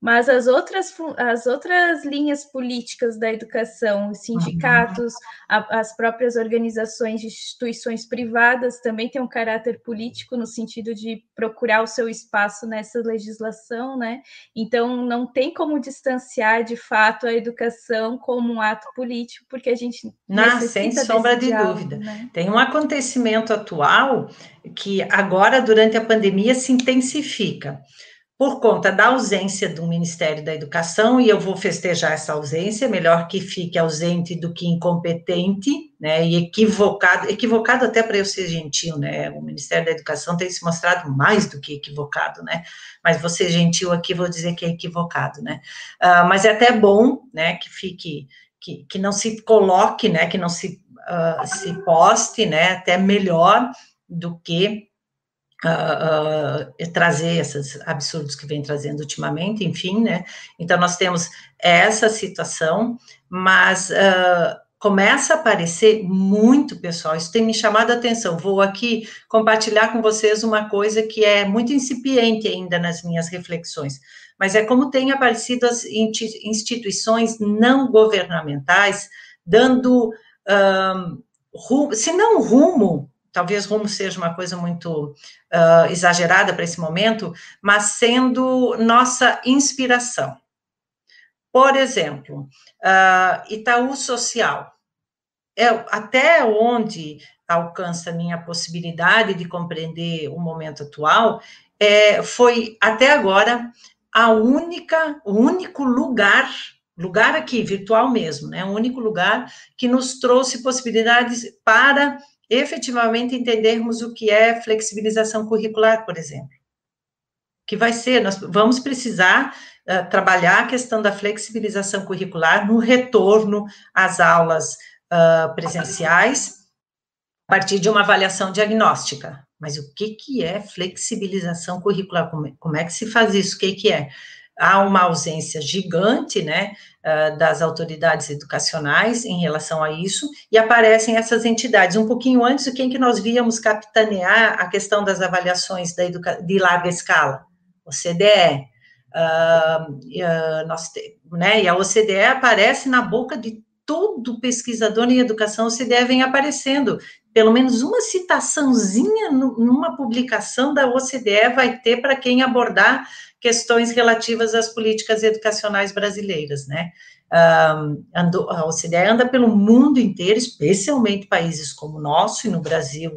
mas as outras, as outras linhas políticas da educação, os sindicatos, a, as próprias organizações de instituições privadas também têm um caráter político no sentido de procurar o seu espaço nessa legislação, né? Então, não tem como distanciar de fato a educação como um ato político, porque a gente. Não, sem sombra de diálogo, dúvida. Né? Tem um acontecimento atual que agora, durante a pandemia, se intensifica por conta da ausência do Ministério da Educação, e eu vou festejar essa ausência, melhor que fique ausente do que incompetente, né, e equivocado, equivocado até para eu ser gentil, né, o Ministério da Educação tem se mostrado mais do que equivocado, né, mas vou ser gentil aqui, vou dizer que é equivocado, né, uh, mas é até bom, né, que fique, que, que não se coloque, né, que não se, uh, se poste, né, até melhor do que Uh, uh, trazer esses absurdos que vem trazendo ultimamente, enfim, né? Então, nós temos essa situação, mas uh, começa a aparecer muito, pessoal, isso tem me chamado a atenção. Vou aqui compartilhar com vocês uma coisa que é muito incipiente ainda nas minhas reflexões, mas é como tem aparecido as instituições não governamentais dando, rumo, se não rumo, talvez rumo seja uma coisa muito uh, exagerada para esse momento, mas sendo nossa inspiração. Por exemplo, uh, Itaú Social. É, até onde alcança a minha possibilidade de compreender o momento atual, é, foi até agora a única, o único lugar, lugar aqui, virtual mesmo, né? O único lugar que nos trouxe possibilidades para efetivamente entendermos o que é flexibilização curricular, por exemplo. Que vai ser, nós vamos precisar uh, trabalhar a questão da flexibilização curricular no retorno às aulas uh, presenciais, a partir de uma avaliação diagnóstica. Mas o que, que é flexibilização curricular? Como, como é que se faz isso? O que, que é? Há uma ausência gigante, né, das autoridades educacionais em relação a isso, e aparecem essas entidades. Um pouquinho antes, quem que nós víamos capitanear a questão das avaliações da de larga escala? O CDE. Uh, uh, nós, né, e a OCDE aparece na boca de todo pesquisador em educação, o CDE vem aparecendo. Pelo menos uma citaçãozinha numa publicação da OCDE vai ter para quem abordar questões relativas às políticas educacionais brasileiras, né? A OCDE anda pelo mundo inteiro, especialmente países como o nosso e no Brasil,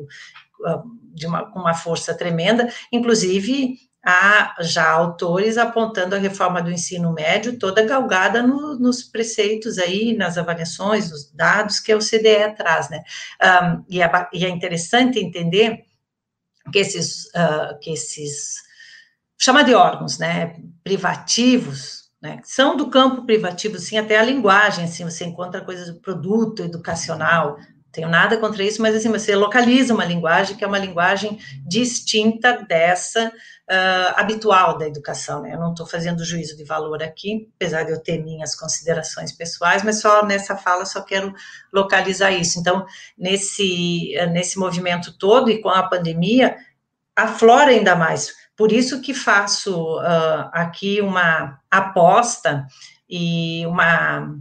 uma, com uma força tremenda, inclusive há já autores apontando a reforma do ensino médio toda galgada no, nos preceitos aí, nas avaliações, nos dados que a OCDE traz, né? Um, e, é, e, é, interessante entender que esses, uh, que esses, chama de órgãos, né, privativos, né, são do campo privativo, sim, até a linguagem, assim, você encontra coisas do produto educacional, tenho nada contra isso, mas assim, você localiza uma linguagem que é uma linguagem distinta dessa uh, habitual da educação, né? Eu não estou fazendo juízo de valor aqui, apesar de eu ter minhas considerações pessoais, mas só nessa fala só quero localizar isso. Então, nesse, nesse movimento todo e com a pandemia, aflora ainda mais. Por isso que faço uh, aqui uma aposta e uma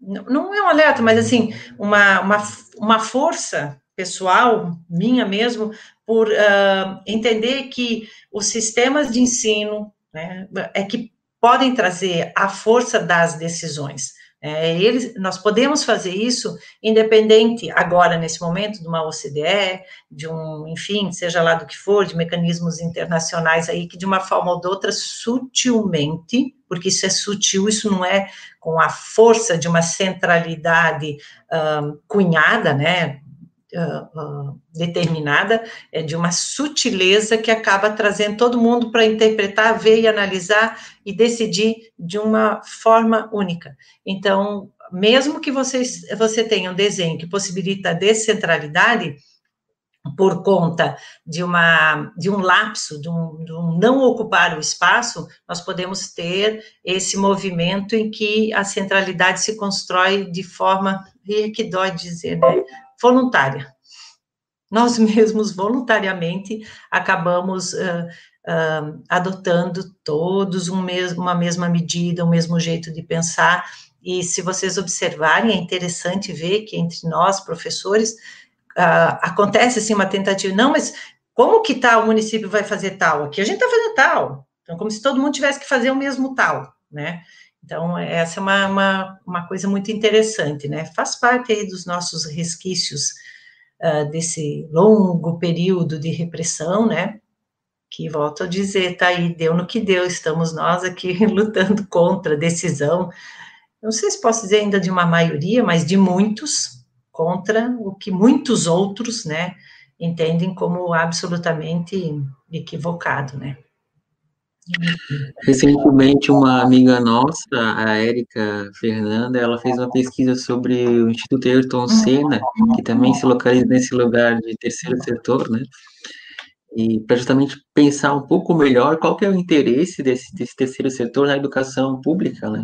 não é um alerta, mas assim, uma, uma, uma força pessoal, minha mesmo, por uh, entender que os sistemas de ensino né, é que podem trazer a força das decisões. É, eles, nós podemos fazer isso independente, agora, nesse momento, de uma OCDE, de um, enfim, seja lá do que for, de mecanismos internacionais aí, que de uma forma ou de outra, sutilmente, porque isso é sutil, isso não é com a força de uma centralidade um, cunhada, né, uh, uh, determinada, é de uma sutileza que acaba trazendo todo mundo para interpretar, ver e analisar e decidir de uma forma única. Então, mesmo que vocês, você tenha um desenho que possibilita a descentralidade, por conta de, uma, de um lapso, de um, de um, não ocupar o espaço, nós podemos ter esse movimento em que a centralidade se constrói de forma, e que dói dizer, né, voluntária. Nós <laughs> mesmos, voluntariamente, acabamos uh, uh, adotando todos um mesmo, uma mesma medida, um mesmo jeito de pensar, e se vocês observarem, é interessante ver que entre nós, professores, uh, acontece assim uma tentativa, não, mas como que tal município vai fazer tal? Aqui a gente está fazendo tal. Então, como se todo mundo tivesse que fazer o mesmo tal, né? Então, essa é uma, uma, uma coisa muito interessante, né? Faz parte aí dos nossos resquícios uh, desse longo período de repressão, né? Que, volto a dizer, tá aí, deu no que deu, estamos nós aqui <laughs> lutando contra a decisão, não sei se posso dizer ainda de uma maioria, mas de muitos, contra o que muitos outros, né, entendem como absolutamente equivocado, né. Recentemente, uma amiga nossa, a Érica Fernanda, ela fez uma pesquisa sobre o Instituto Ayrton Senna, que também se localiza nesse lugar de terceiro setor, né? E para justamente pensar um pouco melhor qual que é o interesse desse, desse terceiro setor na educação pública, né?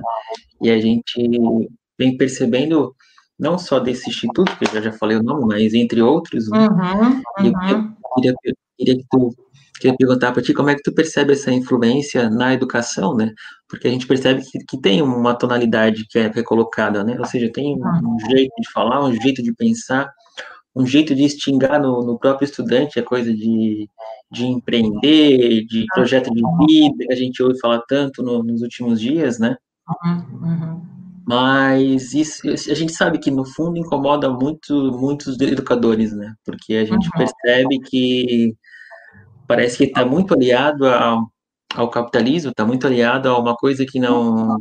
E a gente vem percebendo, não só desse instituto, que eu já falei o nome, mas entre outros, né? uhum, uhum. E eu queria, queria que tu queria perguntar para ti como é que tu percebe essa influência na educação, né? Porque a gente percebe que, que tem uma tonalidade que é, que é colocada, né? Ou seja, tem um, um, jeito de falar, um jeito de pensar, um jeito de extingar no, no próprio estudante a coisa de, de empreender, de projeto de vida, que a gente ouve falar tanto no, nos últimos dias, né? Uhum. Mas isso, a gente sabe que no fundo incomoda muito muitos educadores, né? Porque a gente uhum. percebe que parece que está muito aliado ao, ao capitalismo, está muito aliado a uma coisa que não,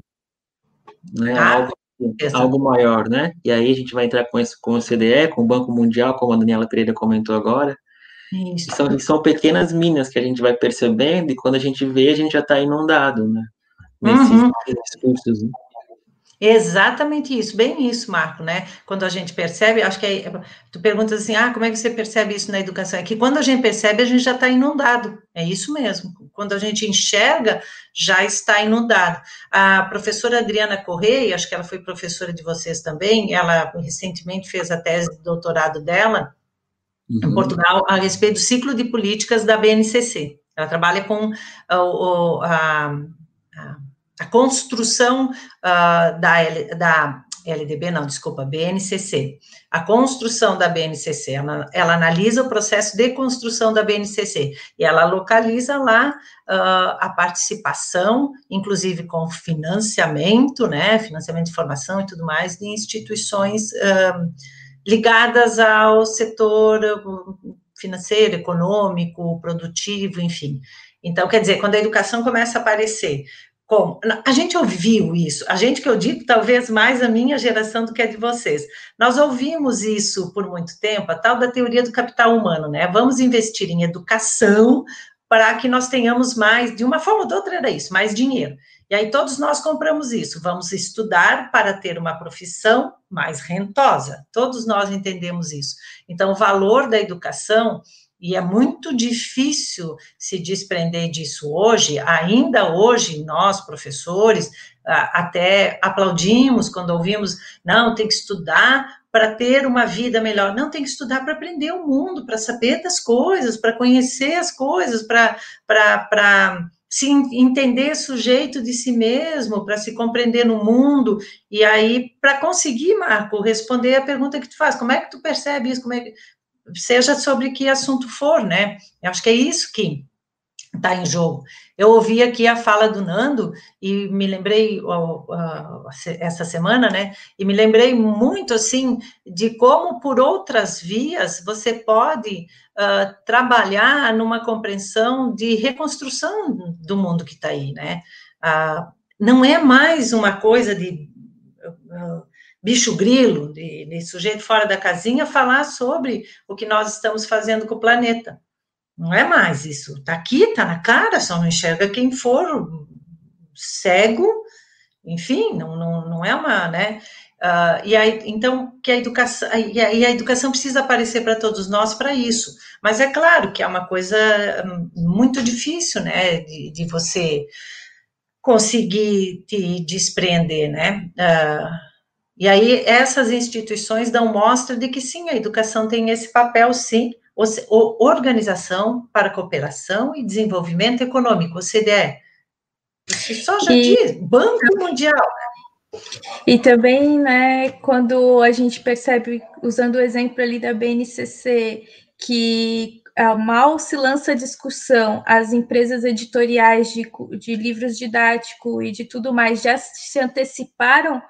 não é ah, algo, algo maior, né? E aí a gente vai entrar com, esse, com o CDE, com o Banco Mundial, como a Daniela Pereira comentou agora. São, são pequenas minas que a gente vai percebendo e quando a gente vê, a gente já está inundado, né? Nesses uhum. discursos. Né? Exatamente isso, bem isso, Marco, né? Quando a gente percebe, acho que é, tu perguntas assim, ah, como é que você percebe isso na educação? É que quando a gente percebe, a gente já está inundado, é isso mesmo. quando a gente enxerga, já está inundado. A professora Adriana Correia, acho que ela foi professora de vocês também, ela recentemente fez a tese de doutorado dela uhum. em Portugal a respeito do ciclo de políticas da BNCC. Ela trabalha com a, a, a, a construção uh, da, da LDB, não, desculpa, BNCC. A construção da BNCC, ela, ela, analisa o processo de construção da BNCC e ela localiza lá uh, a participação, inclusive com financiamento, né, financiamento de formação e tudo mais, de instituições uh, ligadas ao setor financeiro, econômico, produtivo, enfim. Então, quer dizer, quando a educação começa a aparecer como? A gente ouviu isso, a gente que eu digo, talvez mais a minha geração do que a de vocês. Nós ouvimos isso por muito tempo, a tal da teoria do capital humano, né? Vamos investir em educação para que nós tenhamos mais, de uma forma ou de outra era isso, mais dinheiro. E aí todos nós compramos isso, vamos estudar para ter uma profissão mais rentosa. Todos nós entendemos isso. Então, o valor da educação e é muito difícil se desprender disso hoje, ainda hoje, nós, professores, até aplaudimos quando ouvimos, não, tem que estudar para ter uma vida melhor. Não, tem que estudar para aprender o mundo, para saber das coisas, para conhecer as coisas, para se entender sujeito de si mesmo, para se compreender no mundo, e aí, para conseguir, Marco, responder a pergunta que tu faz, como é que tu percebe isso, como é que seja sobre que assunto for, né? Eu acho que é isso que está em jogo. Eu ouvi aqui a fala do Nando e me lembrei uh, uh, essa semana, né? E me lembrei muito assim de como por outras vias você pode uh, trabalhar numa compreensão de reconstrução do mundo que está aí, né? não é mais uma coisa de bicho grilo, de, de, sujeito fora da casinha, falar sobre o que nós estamos fazendo com o planeta. Não é mais isso. Está aqui, está na cara, só não enxerga quem for cego, enfim, não, não, não é uma, né? Uh, e aí, então, que a educação, e a, e a educação precisa aparecer para todos nós para isso. Mas é claro que é uma coisa hum, muito difícil, né, de, de você conseguir te desprender, né? Uh, e aí essas instituições dão mostra de que sim, a educação tem esse papel, sim, organização para cooperação e desenvolvimento econômico, OCDE. Você só já e, diz, Banco Mundial. E também, né, quando a gente percebe, usando o exemplo ali da BNCC, que mal se lança discussão, as empresas editoriais de, de livros didáticos e de tudo mais já se anteciparam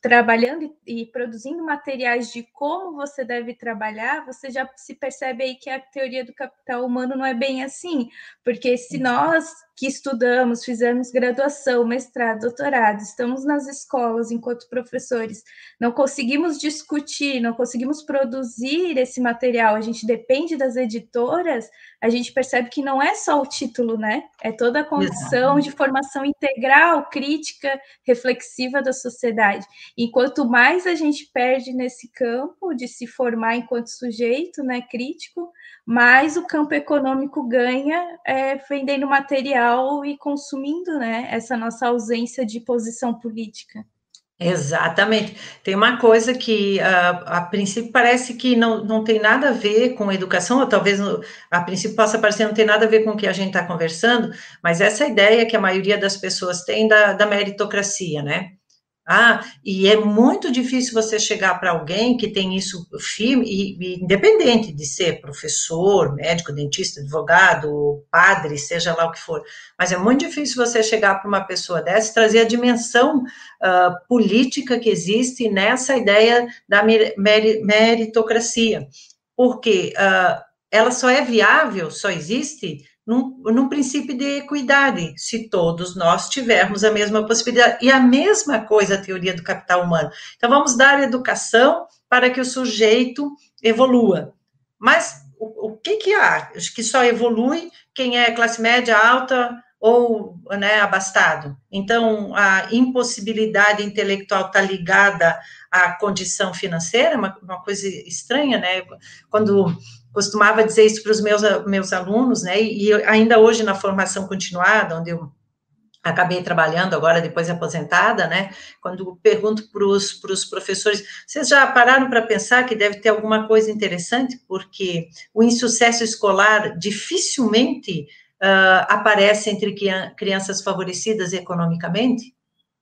trabalhando e, produzindo materiais de como você deve trabalhar, você já se percebe aí que a teoria do capital humano não é bem assim, porque se nós que estudamos, fizemos graduação, mestrado, doutorado, estamos nas escolas enquanto professores, não conseguimos discutir, não conseguimos produzir esse material, a gente depende das editoras, a gente percebe que não é só o título, né? É toda a condição de formação integral, crítica, reflexiva da sociedade. Enquanto mais a gente perde nesse campo de se formar enquanto sujeito, né, crítico, mais o campo econômico ganha é, vendendo material e consumindo né, essa nossa ausência de posição política. Exatamente. Tem uma coisa que a, a princípio parece que não, não tem nada a ver com educação, ou talvez a princípio possa parecer não ter nada a ver com o que a gente está conversando, mas essa ideia que a maioria das pessoas tem da, da meritocracia, né? Ah, e é muito difícil você chegar para alguém que tem isso firme, e, e, independente de ser professor, médico, dentista, advogado, padre, seja lá o que for, mas é muito difícil você chegar para uma pessoa dessa e trazer a dimensão uh, política que existe nessa ideia da meritocracia, porque uh, ela só é viável, só existe num, num princípio de equidade, se todos nós tivermos a mesma possibilidade. E a mesma coisa a teoria do capital humano. Então, vamos dar educação para que o sujeito evolua. Mas o, o que, que há? Acho que só evolui quem é classe média alta ou né, abastado. Então, a impossibilidade intelectual está ligada à condição financeira, uma, uma coisa estranha, né? Quando costumava dizer isso para os meus, meus alunos, né? E, ainda hoje na formação continuada, onde eu acabei trabalhando agora, depois aposentada, né? Quando pergunto para os professores, vocês já pararam para pensar que deve ter alguma coisa interessante? Porque o insucesso escolar dificilmente uh, aparece entre crianças favorecidas economicamente?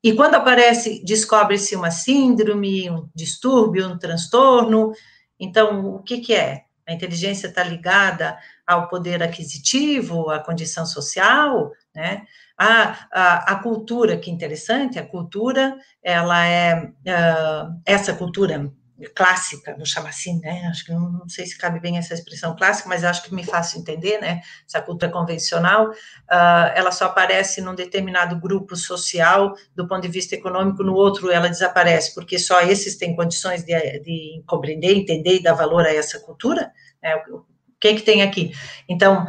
E quando aparece, descobre-se uma síndrome, um distúrbio, um transtorno. Então, o que, que é? A inteligência está ligada ao poder aquisitivo, à condição social, né? A, a, a, cultura, que interessante, a cultura, ela é, uh, essa cultura clássica, vou chamar assim, né? Acho que não, não, sei se cabe bem essa expressão clássica, mas acho que me fácil entender, né? Essa cultura convencional, uh, ela só aparece num determinado grupo social, do ponto de vista econômico, no outro ela desaparece, porque só esses têm condições de, de compreender, entender e dar valor a essa cultura, né? O que que tem aqui? Então,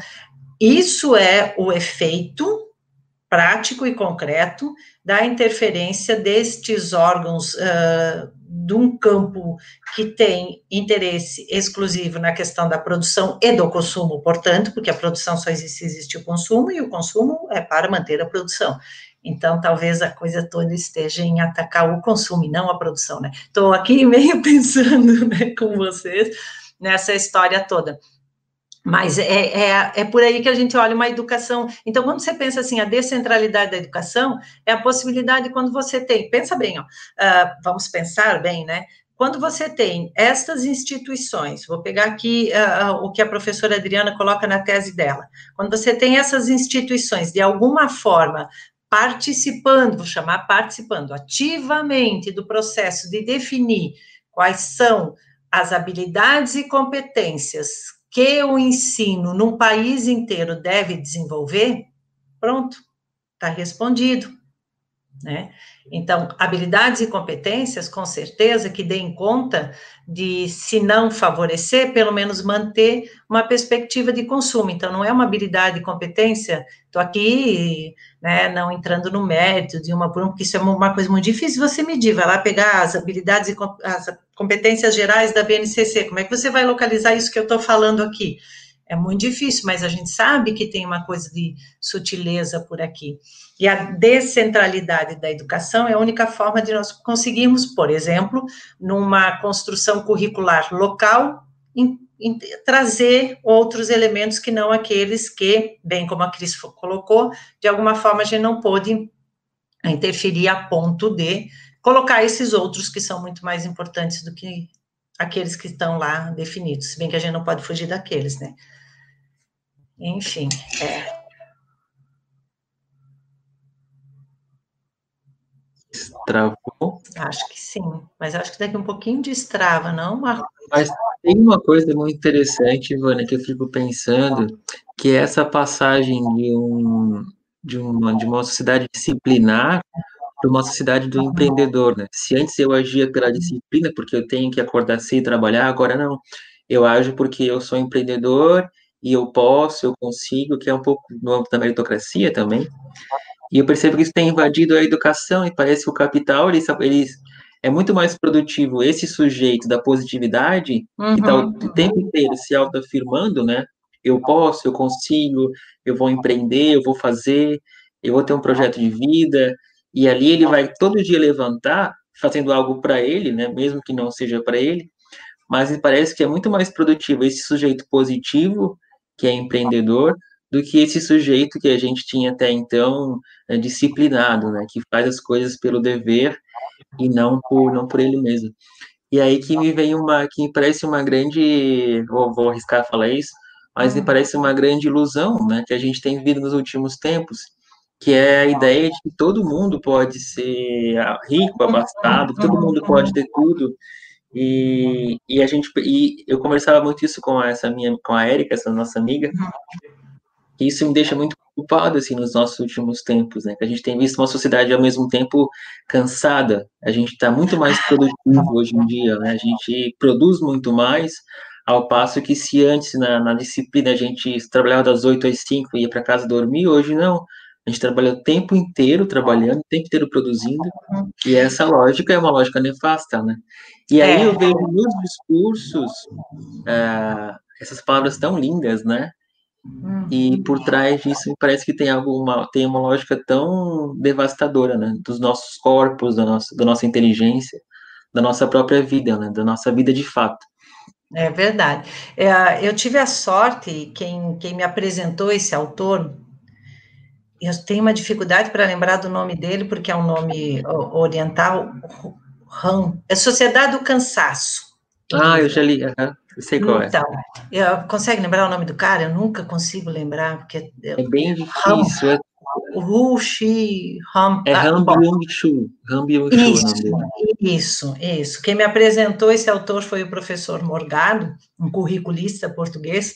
isso é o efeito prático e concreto da interferência destes órgãos uh, de um campo que tem interesse exclusivo na questão da produção e do consumo, portanto, porque a produção só existe se existe o consumo, e o consumo é para manter a produção. Então, talvez a coisa toda esteja em atacar o consumo e não a produção, né? Estou aqui <laughs> meio pensando né, com vocês nessa história toda. Mas é, é, é por aí que a gente olha uma educação. Então, quando você pensa assim, a descentralidade da educação é a possibilidade quando você tem, pensa bem, ó, uh, vamos pensar bem, né? Quando você tem estas instituições, vou pegar aqui uh, o que a professora Adriana coloca na tese dela, quando você tem essas instituições, de alguma forma, participando, vou chamar participando ativamente do processo de definir quais são as habilidades e competências que o ensino num país inteiro deve desenvolver, pronto, está respondido, né? Então, habilidades e competências, com certeza, que deem conta de, se não favorecer, pelo menos manter uma perspectiva de consumo. Então, não é uma habilidade e competência, estou aqui, né, não entrando no mérito de uma por um, porque isso é uma coisa muito difícil você medir, vai lá pegar as habilidades e as competências gerais da BNCC, como é que você vai localizar isso que eu estou falando aqui? É muito difícil, mas a gente sabe que tem uma coisa de sutileza por aqui. E a descentralidade da educação é a única forma de nós conseguirmos, por exemplo, numa construção curricular local, em, em, trazer outros elementos que não aqueles que, bem como a Cris colocou, de alguma forma a gente não pôde interferir a ponto de colocar esses outros que são muito mais importantes do que aqueles que estão lá definidos, se bem que a gente não pode fugir daqueles, né? Enfim, é. Travou? Acho que sim, mas acho que daqui um pouquinho destrava, não, Marcos? Mas tem uma coisa muito interessante, Ivana, que eu fico pensando, que é essa passagem de, um, de, uma, de uma sociedade disciplinar para uma sociedade do empreendedor, né? Se antes eu agia pela disciplina, porque eu tenho que acordar cedo e trabalhar, agora não. Eu ajo porque eu sou empreendedor e eu posso, eu consigo, que é um pouco no âmbito da meritocracia também. E eu percebo que isso tem invadido a educação e parece que o capital, ele, ele é muito mais produtivo esse sujeito da positividade, uhum. que está o tempo inteiro se autoafirmando, né? Eu posso, eu consigo, eu vou empreender, eu vou fazer, eu vou ter um projeto de vida, e ali ele vai todo dia levantar, fazendo algo para ele, né? Mesmo que não seja para ele, mas parece que é muito mais produtivo esse sujeito positivo que é empreendedor, do que esse sujeito que a gente tinha até então é, disciplinado, né, que faz as coisas pelo dever e não por não por ele mesmo. E aí que me vem uma que me parece uma grande, vou, vou arriscar falar isso, mas me uhum. parece uma grande ilusão, né, que a gente tem vivido nos últimos tempos, que é a ideia de que todo mundo pode ser rico, abastado, todo mundo pode ter tudo, e, e a gente e eu conversava muito isso com essa minha com a Érica, essa nossa amiga. E isso me deixa muito preocupado assim nos nossos últimos tempos, né? Que a gente tem visto uma sociedade ao mesmo tempo cansada. A gente está muito mais produtivo <laughs> hoje em dia, né? A gente produz muito mais, ao passo que se antes na, na disciplina a gente trabalhava das 8 às 5 e ia para casa dormir, hoje não. A gente trabalha o tempo inteiro trabalhando, o tempo inteiro produzindo, e essa lógica é uma lógica nefasta, né? E aí é. eu vejo nos discursos, é, essas palavras tão lindas, né? Uhum. E por trás disso parece que tem alguma tem uma lógica tão devastadora, né? Dos nossos corpos, da nossa, da nossa inteligência, da nossa própria vida, né? Da nossa vida de fato. É verdade. É, eu tive a sorte, quem, quem me apresentou esse autor, eu tenho uma dificuldade para lembrar do nome dele, porque é um nome oriental, RAM, é Sociedade do Cansaço. Ah, eu já li, uhum. eu sei qual então, é. Então, consegue lembrar o nome do cara? Eu nunca consigo lembrar, porque... É bem difícil, é Hu Shi Ham. É Han Byung-Chu. Han Byung-Chu. Isso, isso, isso. Quem me apresentou esse autor foi o professor Morgado, um curriculista português,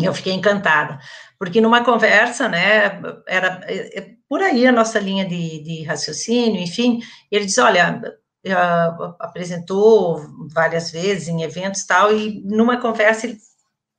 eu fiquei encantada, porque numa conversa, né, era é, é por aí a nossa linha de, de raciocínio, enfim, ele diz, olha, apresentou várias vezes em eventos tal, e numa conversa ele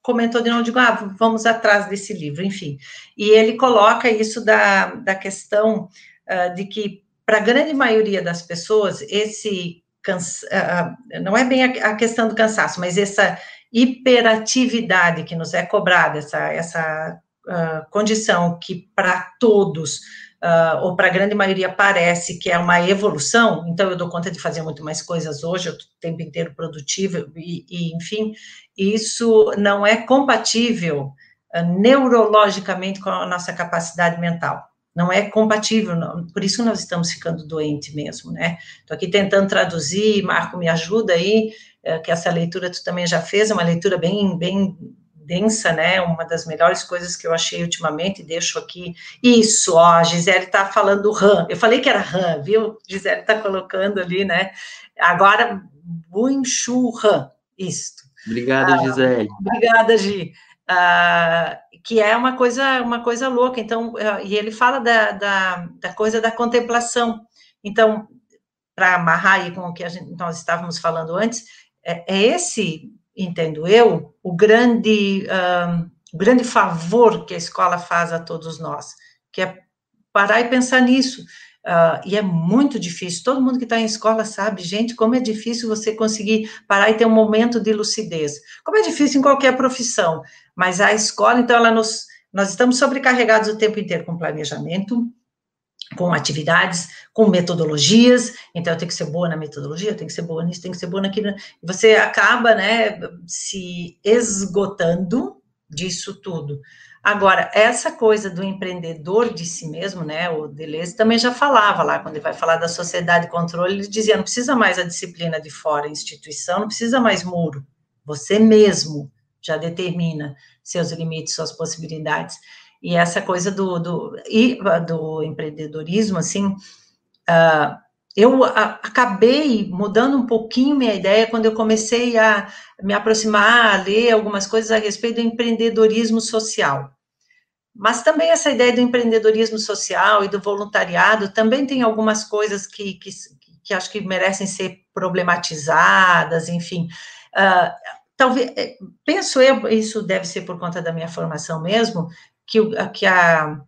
comentou de novo, digo, ah, vamos atrás desse livro, enfim. E ele coloca isso da, da questão uh, de que, para a grande maioria das pessoas, esse cansa, uh, não é bem a, a, questão do cansaço, mas essa hiperatividade que nos é cobrada, essa, essa uh, condição que para todos uh, ou para a grande maioria parece que é uma evolução, então eu dou conta de fazer muito mais coisas hoje, eu estou o tempo inteiro produtivo, e, e, enfim, isso não é compatível uh, neurologicamente com a nossa capacidade mental. Não é compatível, não, por isso nós estamos ficando doentes mesmo, né? Estou aqui tentando traduzir, Marco, me ajuda aí, uh, que essa leitura tu também já fez, é uma leitura bem, bem densa, né? Uma das melhores coisas que eu achei ultimamente, deixo aqui. Isso, ó, a Gisele tá falando RAM. Eu falei que era RAM, viu? Gisele tá colocando ali, né? Agora, Buinchu RAM, isto. Obrigada, ah, Gisele. Obrigada, Gi. Ah, que é uma coisa, uma coisa louca. Então, ah, e ele fala da, da, da coisa da contemplação. Então, para amarrar aí com o que gente, nós estávamos falando antes, é, é esse entendo eu, o grande, um, o grande favor que a escola faz a todos nós, que é parar e pensar nisso. Uh, e é muito difícil, todo mundo que está em escola sabe, gente, como é difícil você conseguir parar e ter um momento de lucidez. Como é difícil em qualquer profissão, mas a escola, então, ela nos, nós estamos sobrecarregados o tempo inteiro com planejamento, com atividades, com metodologias, então eu tenho que ser boa na metodologia, eu tenho que ser boa nisso, tenho que ser boa naquilo. Você acaba, né, se esgotando disso tudo. Agora, essa coisa do empreendedor de si mesmo, né, o Deleuze também já falava lá, quando ele vai falar da sociedade de controle, ele dizia, não precisa mais a disciplina de fora, instituição, não precisa mais muro, você mesmo já determina seus limites, suas possibilidades. E essa coisa do, do, do empreendedorismo, assim, uh, eu acabei mudando um pouquinho minha ideia quando eu comecei a me aproximar, a ler algumas coisas a respeito do empreendedorismo social. Mas também essa ideia do empreendedorismo social e do voluntariado também tem algumas coisas que, que, que acho que merecem ser problematizadas, enfim. Uh, talvez, eh, penso eu, isso deve ser por conta da minha formação mesmo, que, que a,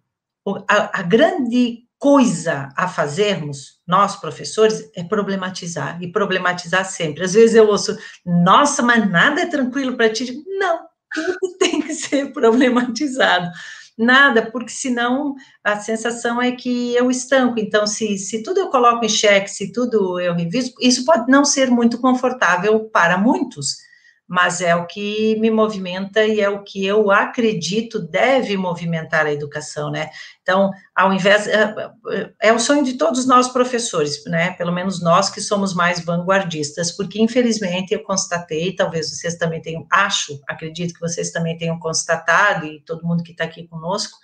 a, a grande coisa a fazermos, nós professores, é problematizar, e problematizar sempre. Às vezes eu ouço, nossa, mas nada é tranquilo para ti. Não, tudo <laughs> tem que ser problematizado. Nada, porque senão a sensação é que eu estanco. Então, se, se tudo eu coloco em xeque, se tudo eu reviso, isso pode não ser muito confortável para muitos mas é o que me movimenta e é o que eu acredito deve movimentar a educação, né? Então, ao invés é, é, o sonho de todos nós professores, né? Pelo menos nós que somos mais vanguardistas, porque infelizmente eu constatei, talvez vocês também tenham, acho, acredito que vocês também tenham constatado e todo mundo que está aqui conosco,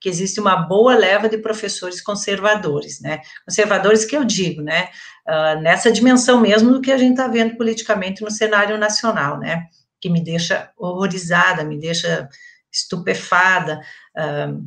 que existe uma boa leva de professores conservadores, né? Conservadores que eu digo, né? Uh, nessa dimensão mesmo do que a gente está vendo politicamente no cenário nacional, né? Que me deixa horrorizada, me deixa estupefada. Uh,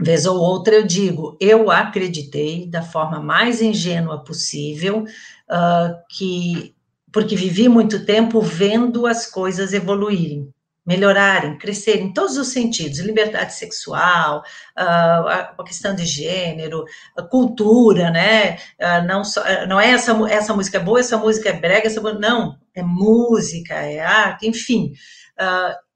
vez ou outra eu digo, eu acreditei da forma mais ingênua possível uh, que porque vivi muito tempo vendo as coisas evoluírem melhorarem, crescerem em todos os sentidos, liberdade sexual, ah, a questão de gênero, cultura, né? Ah, não, só, ah, não é essa, essa música é boa, essa música é brega, essa não, é música, é arte, enfim.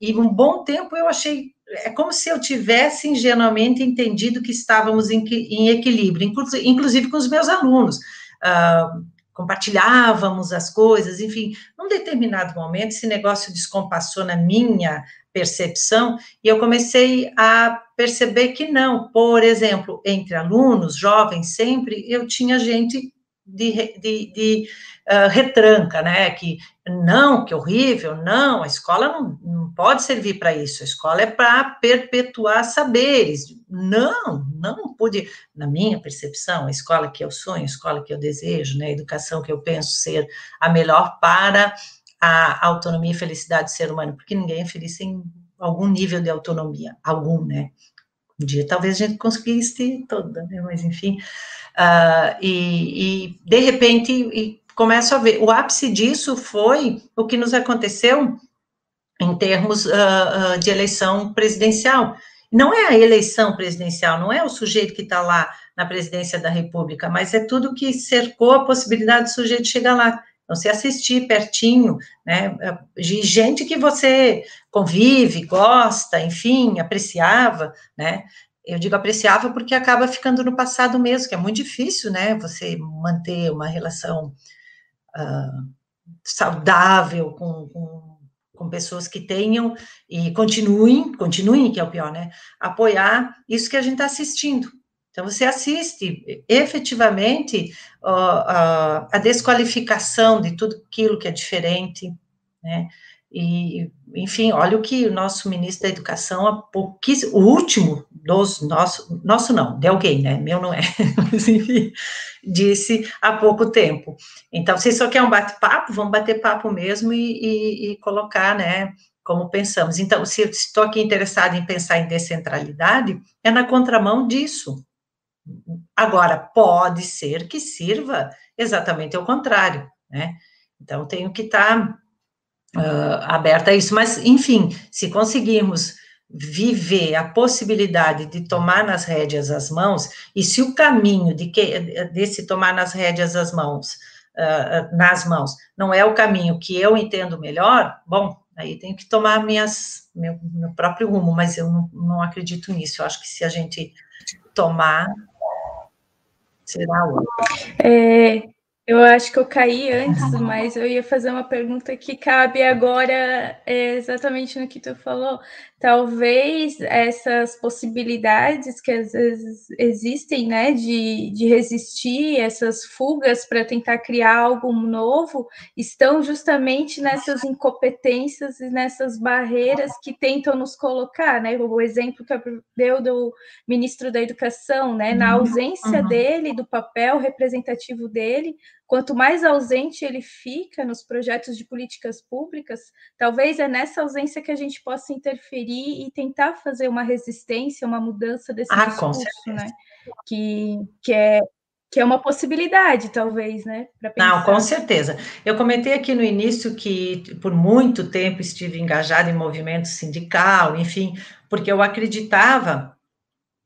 e um bom tempo eu achei, é como se eu tivesse ingenuamente entendido que estávamos em, em equilíbrio, inclusive com os meus alunos. Uh, compartilhávamos as coisas, enfim, num determinado momento esse negócio descompassou na minha percepção e eu comecei a perceber que não. Por exemplo, entre alunos, jovens, sempre eu tinha gente de, de, de uh, retranca, né? Que não, que horrível, não, a escola não, não pode servir para isso, a escola é para perpetuar saberes. Não, não pude, na minha percepção, a escola que eu sonho, a escola que eu desejo, né? A educação que eu penso ser a melhor para a autonomia e felicidade do ser humano, porque ninguém é feliz sem algum nível de autonomia, algum, né? Um dia talvez a gente conseguisse toda, né? Mas enfim, uh, e, e, de repente e começo a ver, o ápice disso foi o que nos aconteceu em termos uh, de eleição presidencial. Não é a eleição presidencial, não é o sujeito que está lá na presidência da República, mas é tudo que cercou a possibilidade do sujeito chegar lá. Então, se assistir pertinho, né, de gente que você convive, gosta, enfim, apreciava, né, eu digo apreciava porque acaba ficando no passado mesmo, que é muito difícil, né, você manter uma relação uh, saudável com, com, com, pessoas que tenham e continuem, continuem, que é o pior, né, apoiar isso que a gente está assistindo, então, você assiste efetivamente uh, uh, a desqualificação de tudo aquilo que é diferente, né? E, enfim, olha o que o nosso ministro da Educação, há pouquíssimo, o último dos nosso, nosso não, de alguém, né? Meu não é, <laughs> mas enfim, disse há pouco tempo. Então, vocês só querem um bate-papo, vamos bater papo mesmo e, e, e colocar, né? Como pensamos. Então, se estou aqui interessado em pensar em descentralidade, é na contramão disso, Agora, pode ser que sirva exatamente ao contrário, né? Então, tenho que estar tá, uh, aberta a isso. Mas, enfim, se conseguirmos viver a possibilidade de tomar nas rédeas as mãos, e se o caminho de que, desse tomar nas rédeas as mãos, uh, nas mãos, não é o caminho que eu entendo melhor, bom, aí tenho que tomar minhas, meu, meu próprio rumo, mas eu não, não acredito nisso. Eu acho que se a gente tomar será outra. É, eu acho que eu caí antes, mas eu ia fazer uma pergunta que cabe agora é, exatamente no que tu falou. Talvez essas possibilidades que às vezes existem, né, de, de resistir, essas fugas para tentar criar algo novo, estão justamente nessas incompetências e nessas barreiras que tentam nos colocar, né? O exemplo que deu do ministro da Educação, né, na uhum, ausência dele, do papel representativo dele, Quanto mais ausente ele fica nos projetos de políticas públicas, talvez é nessa ausência que a gente possa interferir e tentar fazer uma resistência, uma mudança desse ah, discurso, né? Que, que é que é uma possibilidade, talvez, né? Não, com certeza. Eu comentei aqui no início que por muito tempo estive engajada em movimento sindical, enfim, porque eu acreditava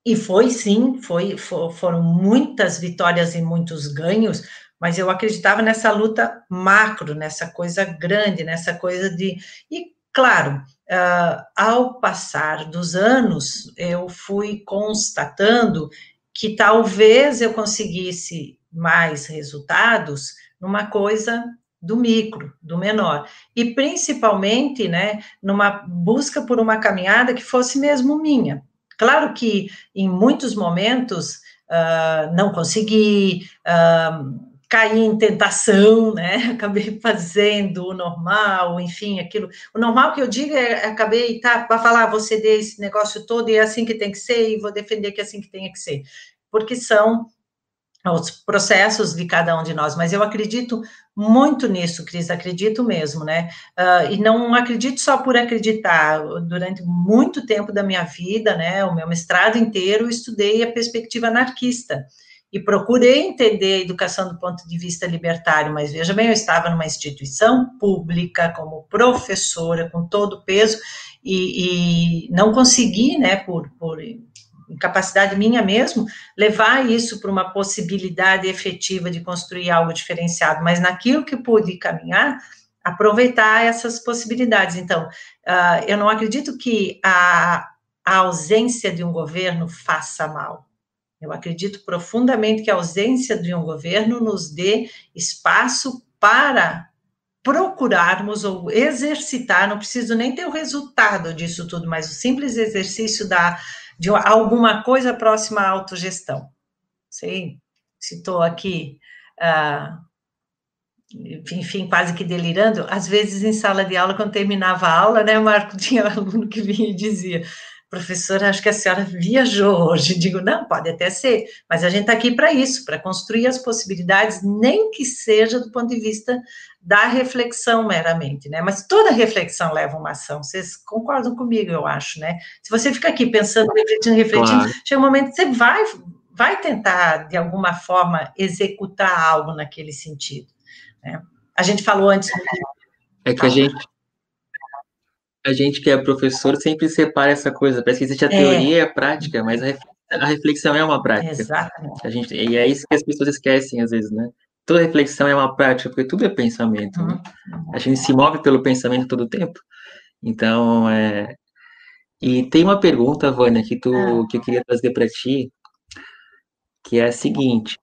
e foi sim, foi, foram muitas vitórias e muitos ganhos, mas eu acreditava nessa luta macro, nessa coisa grande, nessa coisa de. E, claro, uh, ao passar dos anos, eu fui constatando que talvez eu conseguisse mais resultados numa coisa do micro, do menor, e principalmente, né, numa busca por uma caminhada que fosse mesmo minha. Claro que em muitos momentos uh, não consegui, uh, caí em tentação, né? <laughs> Acabei fazendo o normal, enfim, aquilo. O normal que eu digo é acabei tá para falar, vou ceder esse negócio todo e é assim que tem que ser e vou defender que é assim que tem que ser, porque são os processos de cada um de nós, mas eu acredito muito nisso, Cris, acredito mesmo, né? Uh, e não acredito só por acreditar. Durante muito tempo da minha vida, né, o meu mestrado inteiro, eu estudei a perspectiva anarquista e procurei entender a educação do ponto de vista libertário, mas veja bem, eu estava numa instituição pública, como professora, com todo o peso, e, e não consegui, né, por, por incapacidade minha mesmo, levar isso para uma possibilidade efetiva de construir algo diferenciado, mas naquilo que pude caminhar, aproveitar essas possibilidades. Então, uh, eu não acredito que a, a ausência de um governo faça mal. Eu acredito profundamente que a ausência de um governo nos dê espaço para procurarmos ou exercitar, não preciso nem ter o resultado disso tudo, mas o simples exercício da, de alguma coisa próxima à autogestão. Sei, citou aqui, uh, enfim, quase que delirando, às vezes em sala de aula, quando terminava a aula, né, Marco, <laughs> tinha aluno que vinha e dizia, professora, acho que a senhora viajou hoje. Digo, não, pode até ser, mas a gente está aqui para isso, para construir as possibilidades, nem que seja do ponto de vista da reflexão meramente, né? Mas toda reflexão leva uma ação. Vocês concordam comigo, eu acho, né? Se você fica aqui pensando, refletindo, refletindo, claro. chega um momento que você vai, vai tentar de alguma forma executar algo naquele sentido. Né? A gente falou antes. É que a gente a gente que é professor sempre separa essa coisa. Parece que existe a é. teoria e a prática, mas a reflexão é uma prática. Exatamente. A gente, e é isso que as pessoas esquecem às vezes, né? Toda reflexão é uma prática, porque tudo é pensamento. Né? Uhum. A gente se move pelo pensamento todo o tempo. Então, é... E tem uma pergunta, Vânia, que, tu, ah. que eu queria trazer para ti, que é a seguinte,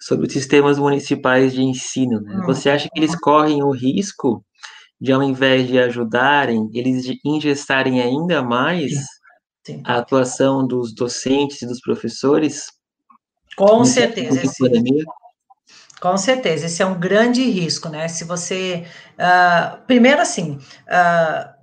sobre os sistemas municipais de ensino. Né? Hum. Você acha que eles correm o risco de ao invés de ajudarem, eles ingestarem ainda mais Sim. A atuação dos docentes e dos professores? Com certeza. Com certeza, esse é um grande risco, né? Se você. Uh, primeiro, assim. Uh,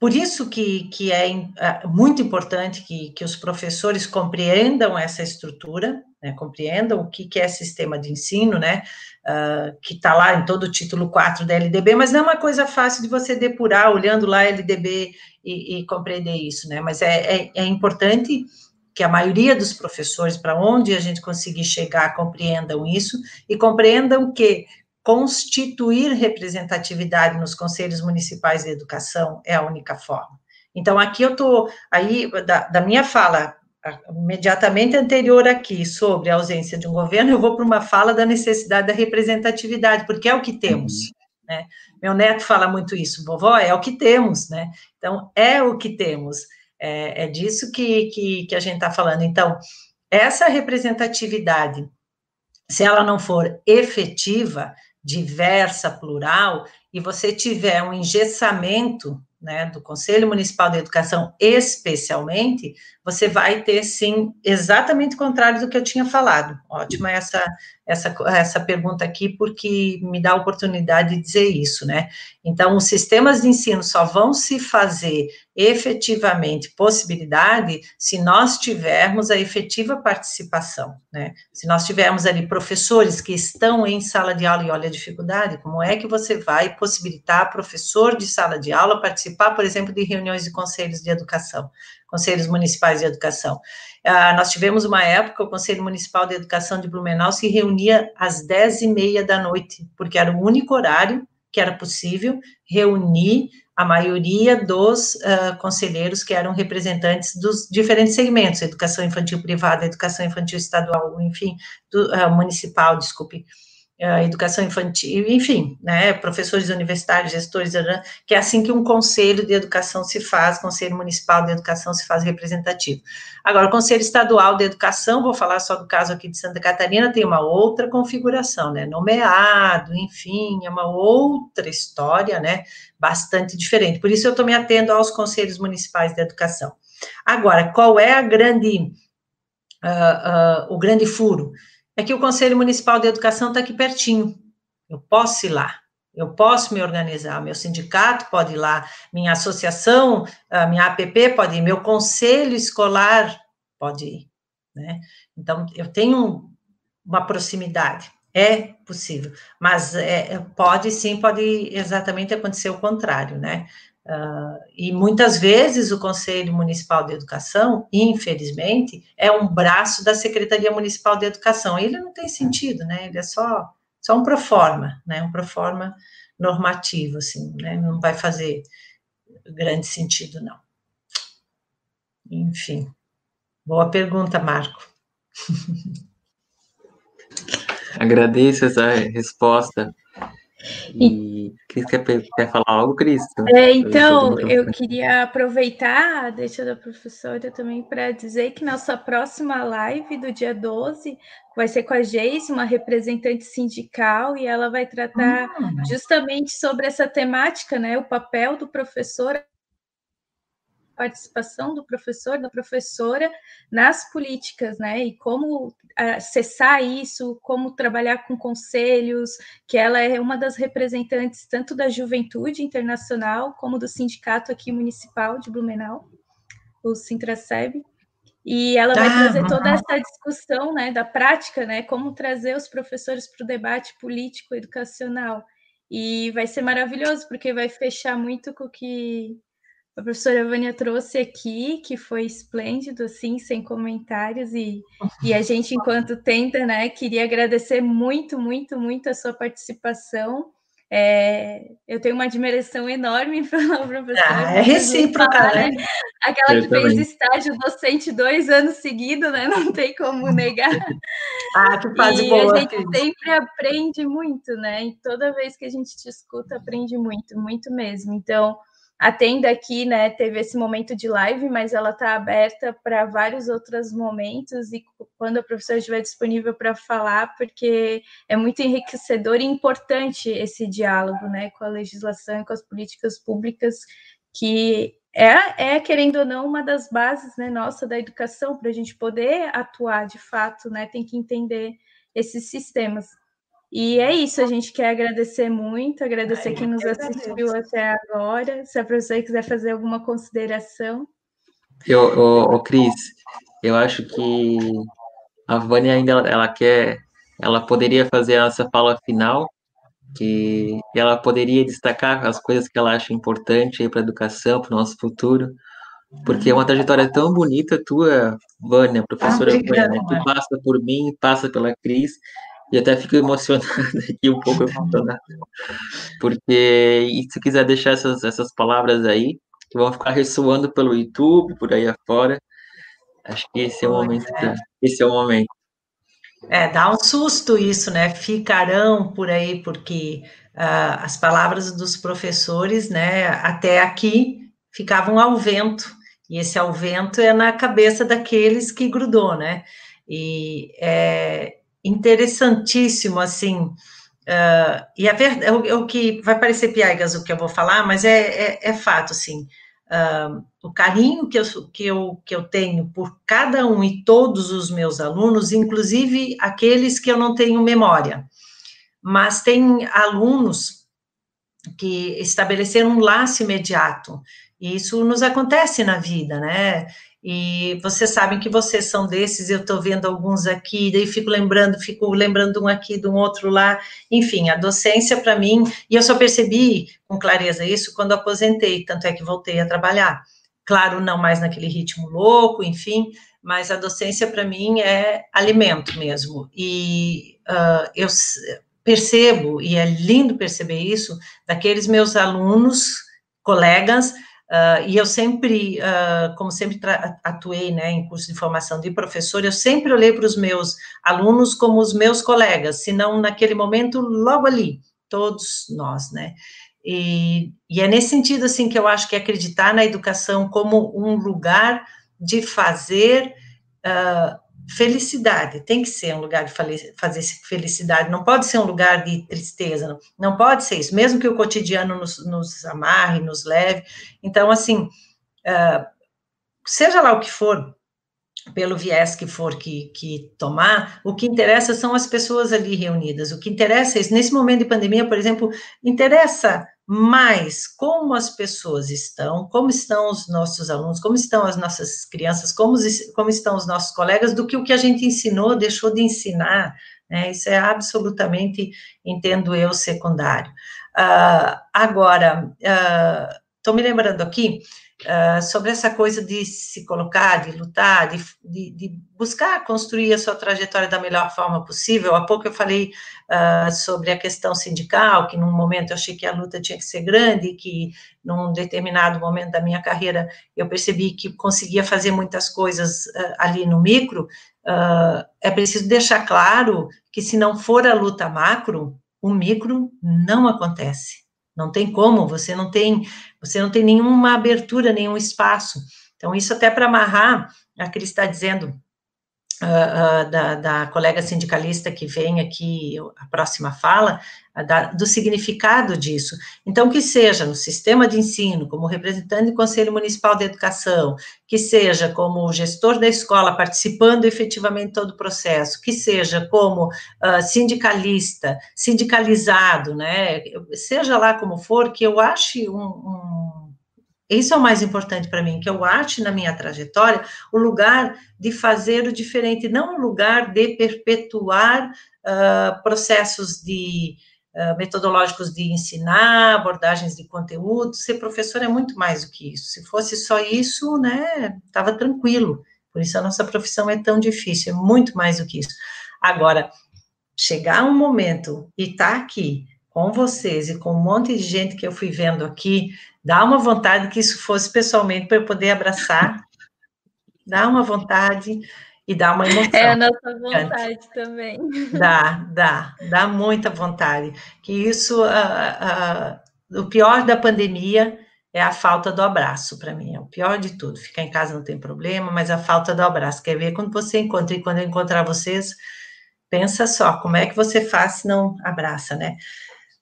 por isso que, que é uh, muito importante que, que os professores compreendam essa estrutura, né, compreendam o que, que é sistema de ensino, né, uh, que está lá em todo o título 4 da LDB, mas não é uma coisa fácil de você depurar olhando lá a LDB e, e compreender isso, né, mas é, é, é importante que a maioria dos professores, para onde a gente conseguir chegar, compreendam isso e compreendam que constituir representatividade nos conselhos municipais de educação é a única forma. Então, aqui eu estou, aí, da, da minha fala imediatamente anterior aqui, sobre a ausência de um governo, eu vou para uma fala da necessidade da representatividade, porque é o que temos, uhum. né? Meu neto fala muito isso, vovó, é o que temos, né? Então, é o que temos, é, é disso que, que, que a gente está falando. Então, essa representatividade, se ela não for efetiva, diversa, plural, e você tiver um engessamento né, do Conselho Municipal de Educação, especialmente, você vai ter, sim, exatamente o contrário do que eu tinha falado. Ótima essa, essa, essa pergunta aqui, porque me dá a oportunidade de dizer isso, né? Então, os sistemas de ensino só vão se fazer efetivamente possibilidade se nós tivermos a efetiva participação, né? Se nós tivermos ali professores que estão em sala de aula e olha a dificuldade, como é que você vai possibilitar professor de sala de aula participar, por exemplo, de reuniões de conselhos de educação, conselhos municipais de educação? Ah, nós tivemos uma época, o Conselho Municipal de Educação de Blumenau se reunia às dez e meia da noite, porque era o único horário que era possível reunir a maioria dos uh, conselheiros que eram representantes dos diferentes segmentos, educação infantil privada, educação infantil estadual, enfim, do, uh, municipal, desculpe, educação infantil, enfim, né, professores universitários, gestores, que é assim que um conselho de educação se faz, conselho municipal de educação se faz representativo. Agora, o conselho estadual de educação, vou falar só do caso aqui de Santa Catarina, tem uma outra configuração, né, nomeado, enfim, é uma outra história, né, bastante diferente. Por isso eu estou me atendo aos conselhos municipais de educação. Agora, qual é a grande, uh, uh, o grande furo? É que o Conselho Municipal de Educação está aqui pertinho. Eu posso ir lá, eu posso me organizar, meu sindicato pode ir lá, minha associação, a minha APP pode ir, meu conselho escolar pode ir, né? Então, eu tenho uma proximidade, é possível, mas é, pode sim, pode exatamente acontecer o contrário, né? Uh, e muitas vezes o Conselho Municipal de Educação, infelizmente, é um braço da Secretaria Municipal de Educação. Ele não tem sentido, né? Ele é só, só um proforma, né? Um proforma normativo, assim, né? Não vai fazer grande sentido, não. Enfim. Boa pergunta, Marco. Agradeço essa resposta. E E Cris quer, quer falar algo, Cris? É, então, eu queria aproveitar a deixa da professora também para dizer que nossa próxima live do dia 12 vai ser com a Geise, uma representante sindical, e ela vai tratar hum. justamente sobre essa temática, né? O papel do professor participação do professor, da professora nas políticas, né? E como acessar isso, como trabalhar com conselhos, que ela é uma das representantes tanto da juventude internacional como do sindicato aqui municipal de Blumenau, o Sintraceb. E ela vai ah, trazer toda essa discussão, né, da prática, né, como trazer os professores para o debate político educacional. E vai ser maravilhoso, porque vai fechar muito com o que a professora Vânia trouxe aqui, que foi esplêndido, assim, sem comentários, e, e a gente, enquanto tenta, né, queria agradecer muito, muito, muito a sua participação. É, eu tenho uma admiração enorme <laughs> pela professora. Ah, é recíproca, né? Aquela eu que também. fez estágio docente dois anos seguidos, né? Não tem como negar. <laughs> ah, que fase e boa. a gente filho. sempre aprende muito, né? E toda vez que a gente te escuta, aprende muito, muito mesmo. Então, a tenda aqui, né, teve esse momento de live, mas ela está aberta para vários outros momentos e quando a professora estiver disponível para falar, porque é muito enriquecedor e importante esse diálogo, né, com a legislação e com as políticas públicas, que é, é querendo ou não, uma das bases, né, nossa da educação para a gente poder atuar de fato, né, tem que entender esses sistemas. E é isso, a gente quer agradecer muito, agradecer Ai, quem nos assistiu agradeço. até agora. Se a professora quiser fazer alguma consideração. Eu, ô, ô, Cris, eu acho que a Vânia ainda ela quer, ela poderia fazer essa fala final, que ela poderia destacar as coisas que ela acha importante para a educação, para o nosso futuro, porque é uma trajetória tão bonita tua, Vânia, professora ah, Vânia, né? Tu passa por mim, passa pela Cris, e até fico emocionado <laughs> aqui, um pouco emocionado. Porque, e se quiser deixar essas, essas palavras aí, que vão ficar ressoando pelo YouTube, por aí afora, acho que esse é o momento. É. Esse é o momento. É, dá um susto isso, né? Ficarão por aí, porque uh, as palavras dos professores, né, até aqui, ficavam ao vento, e esse ao vento é na cabeça daqueles que grudou, né? E é, interessantíssimo, assim, uh, e a verdade, é o, é o, que vai parecer piagas o que eu vou falar, mas é, é, é fato, assim, uh, o carinho que eu, que, eu, que eu tenho por cada um e todos os meus alunos, inclusive aqueles que eu não tenho memória, mas tem alunos que estabeleceram um laço imediato, e isso nos acontece na vida, né? E vocês sabem que vocês são desses, eu estou vendo alguns aqui, daí fico lembrando, fico lembrando um aqui, de um outro lá. Enfim, a docência para mim, e eu só percebi com clareza isso quando aposentei, tanto é que voltei a trabalhar. Claro, não mais naquele ritmo louco, enfim, mas a docência para mim é alimento mesmo. E uh, eu percebo, e é lindo perceber isso, daqueles meus alunos, colegas, Uh, e eu sempre, uh, como sempre atuei né, em curso de formação de professor, eu sempre olhei para os meus alunos como os meus colegas, se não naquele momento, logo ali, todos nós, né? E, e é nesse sentido, assim, que eu acho que acreditar na educação como um lugar de fazer uh, felicidade, tem que ser um lugar de fazer felicidade, não pode ser um lugar de tristeza, não, não pode ser isso, mesmo que o cotidiano nos, nos amarre, nos leve. Então, assim, uh, seja lá o que for, pelo viés que for que, que tomar, o que interessa são as pessoas ali reunidas. O que interessa é isso. Nesse momento de pandemia, por exemplo, interessa mais como as pessoas estão, como estão os nossos alunos, como estão as nossas crianças, como, como estão os nossos colegas, do que o que a gente ensinou, deixou de ensinar. Né? Isso é absolutamente, entendo eu, secundário. Uh, agora, estou uh, me lembrando aqui uh, sobre essa coisa de se colocar, de lutar, de, de, de, buscar construir a sua trajetória da melhor forma possível. Há pouco eu falei uh, sobre a questão sindical, que num momento eu achei que a luta tinha que ser grande, que num determinado momento da minha carreira eu percebi que conseguia fazer muitas coisas uh, ali no micro. é preciso deixar claro que se não for a luta macro, o micro não acontece Não tem como, você não tem, você não tem nenhuma abertura, nenhum espaço. Então, isso até para amarrar, a Cris está dizendo, uh, da, da, colega sindicalista que vem aqui, a próxima fala, da, do significado disso. Então, que seja no sistema de ensino, como representante do Conselho Municipal de Educação, que seja como gestor da escola, participando efetivamente todo o processo, que seja como uh, sindicalista, sindicalizado, né, seja lá como for, que eu ache um, um isso é o mais importante para mim, que eu ache na minha trajetória o lugar de fazer o diferente, não o lugar de perpetuar uh, processos de uh, metodológicos de ensinar, abordagens de conteúdo. Ser professor é muito mais do que isso. Se fosse só isso, né, estava tranquilo. Por isso a nossa profissão é tão difícil, é muito mais do que isso. Agora, chegar um momento e estar tá aqui com vocês e com um monte de gente que eu fui vendo aqui, dá uma vontade que isso fosse pessoalmente para eu poder abraçar, dá uma vontade e dá uma emoção. É a nossa vontade também. Dá, dá, dá muita vontade. Que isso, uh, uh, o pior da pandemia é a falta do abraço para mim, é o pior de tudo. Ficar em casa não tem problema, mas a falta do abraço. Quer ver quando você encontra e quando eu encontrar vocês, pensa só, como é que você faz se não abraça, né?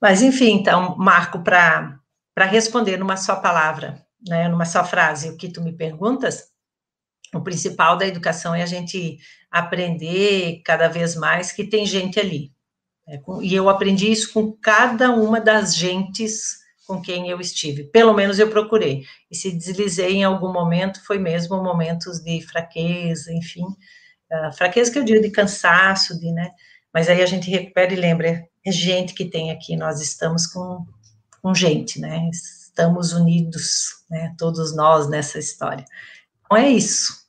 Mas, enfim, então, Marco, para responder numa só palavra, né, numa só frase, o que tu me perguntas, o principal da educação é a gente aprender cada vez mais que tem gente ali. Né, e eu aprendi isso com cada uma das gentes com quem eu estive. Pelo menos eu procurei. E se deslizei em algum momento, foi mesmo momentos de fraqueza, enfim. Uh, fraqueza que eu digo de cansaço, de, né? Mas aí a gente recupera e lembra, é gente que tem aqui, nós estamos com, com gente, né? Estamos unidos, né? Todos nós nessa história. Então é isso.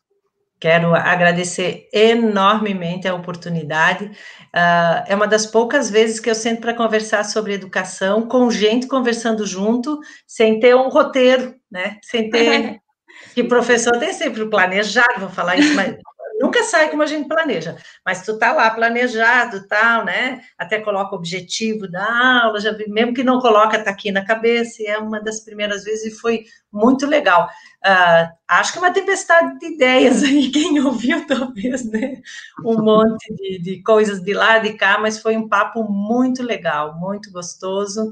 Quero agradecer enormemente a oportunidade. Uh, é uma das poucas vezes que eu sento para conversar sobre educação, com gente conversando junto, sem ter um roteiro, né? Sem ter. <laughs> que professor tem sempre o planejado, vou falar isso, mas nunca sai como a gente planeja, mas tu tá lá planejado, tal, né? Até coloca o objetivo da aula, já vi, mesmo que não coloca, tá aqui na cabeça, e é uma das primeiras vezes e foi muito legal. Uh, acho que é uma tempestade de ideias aí, <laughs> quem ouviu talvez, né? Um monte de, de coisas de lá de cá, mas foi um papo muito legal, muito gostoso.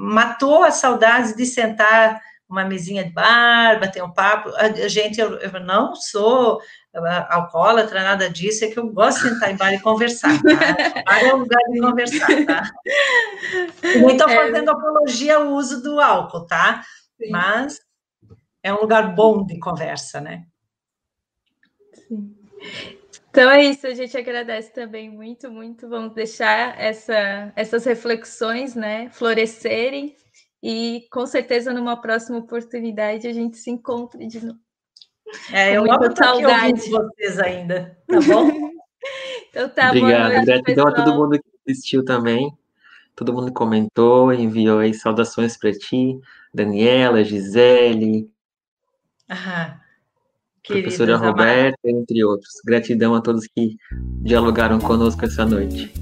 Matou as saudades de sentar uma mesinha de bar, bater um papo. A gente, eu, eu não sou alcoólatra, nada disso, é que eu gosto de sentar em bar e conversar, tá? <laughs> Bar é um lugar de conversar, tá? <laughs> não estou é. fazendo apologia ao uso do álcool, tá? Sim. Mas é um lugar bom de conversa, né? Sim. Então é isso, a gente agradece também muito, muito. Vamos deixar essa, essas reflexões, né, florescerem e com certeza numa próxima oportunidade a gente se encontre de novo. É, eu amo estar aqui vocês ainda, tá bom? <laughs> então tá, Obrigado, noite, gratidão a todo mundo que assistiu também. Todo mundo comentou, enviou aí saudações para ti, Daniela, Gisele, ah, professora Roberta, entre outros. Gratidão a todos que dialogaram conosco essa noite.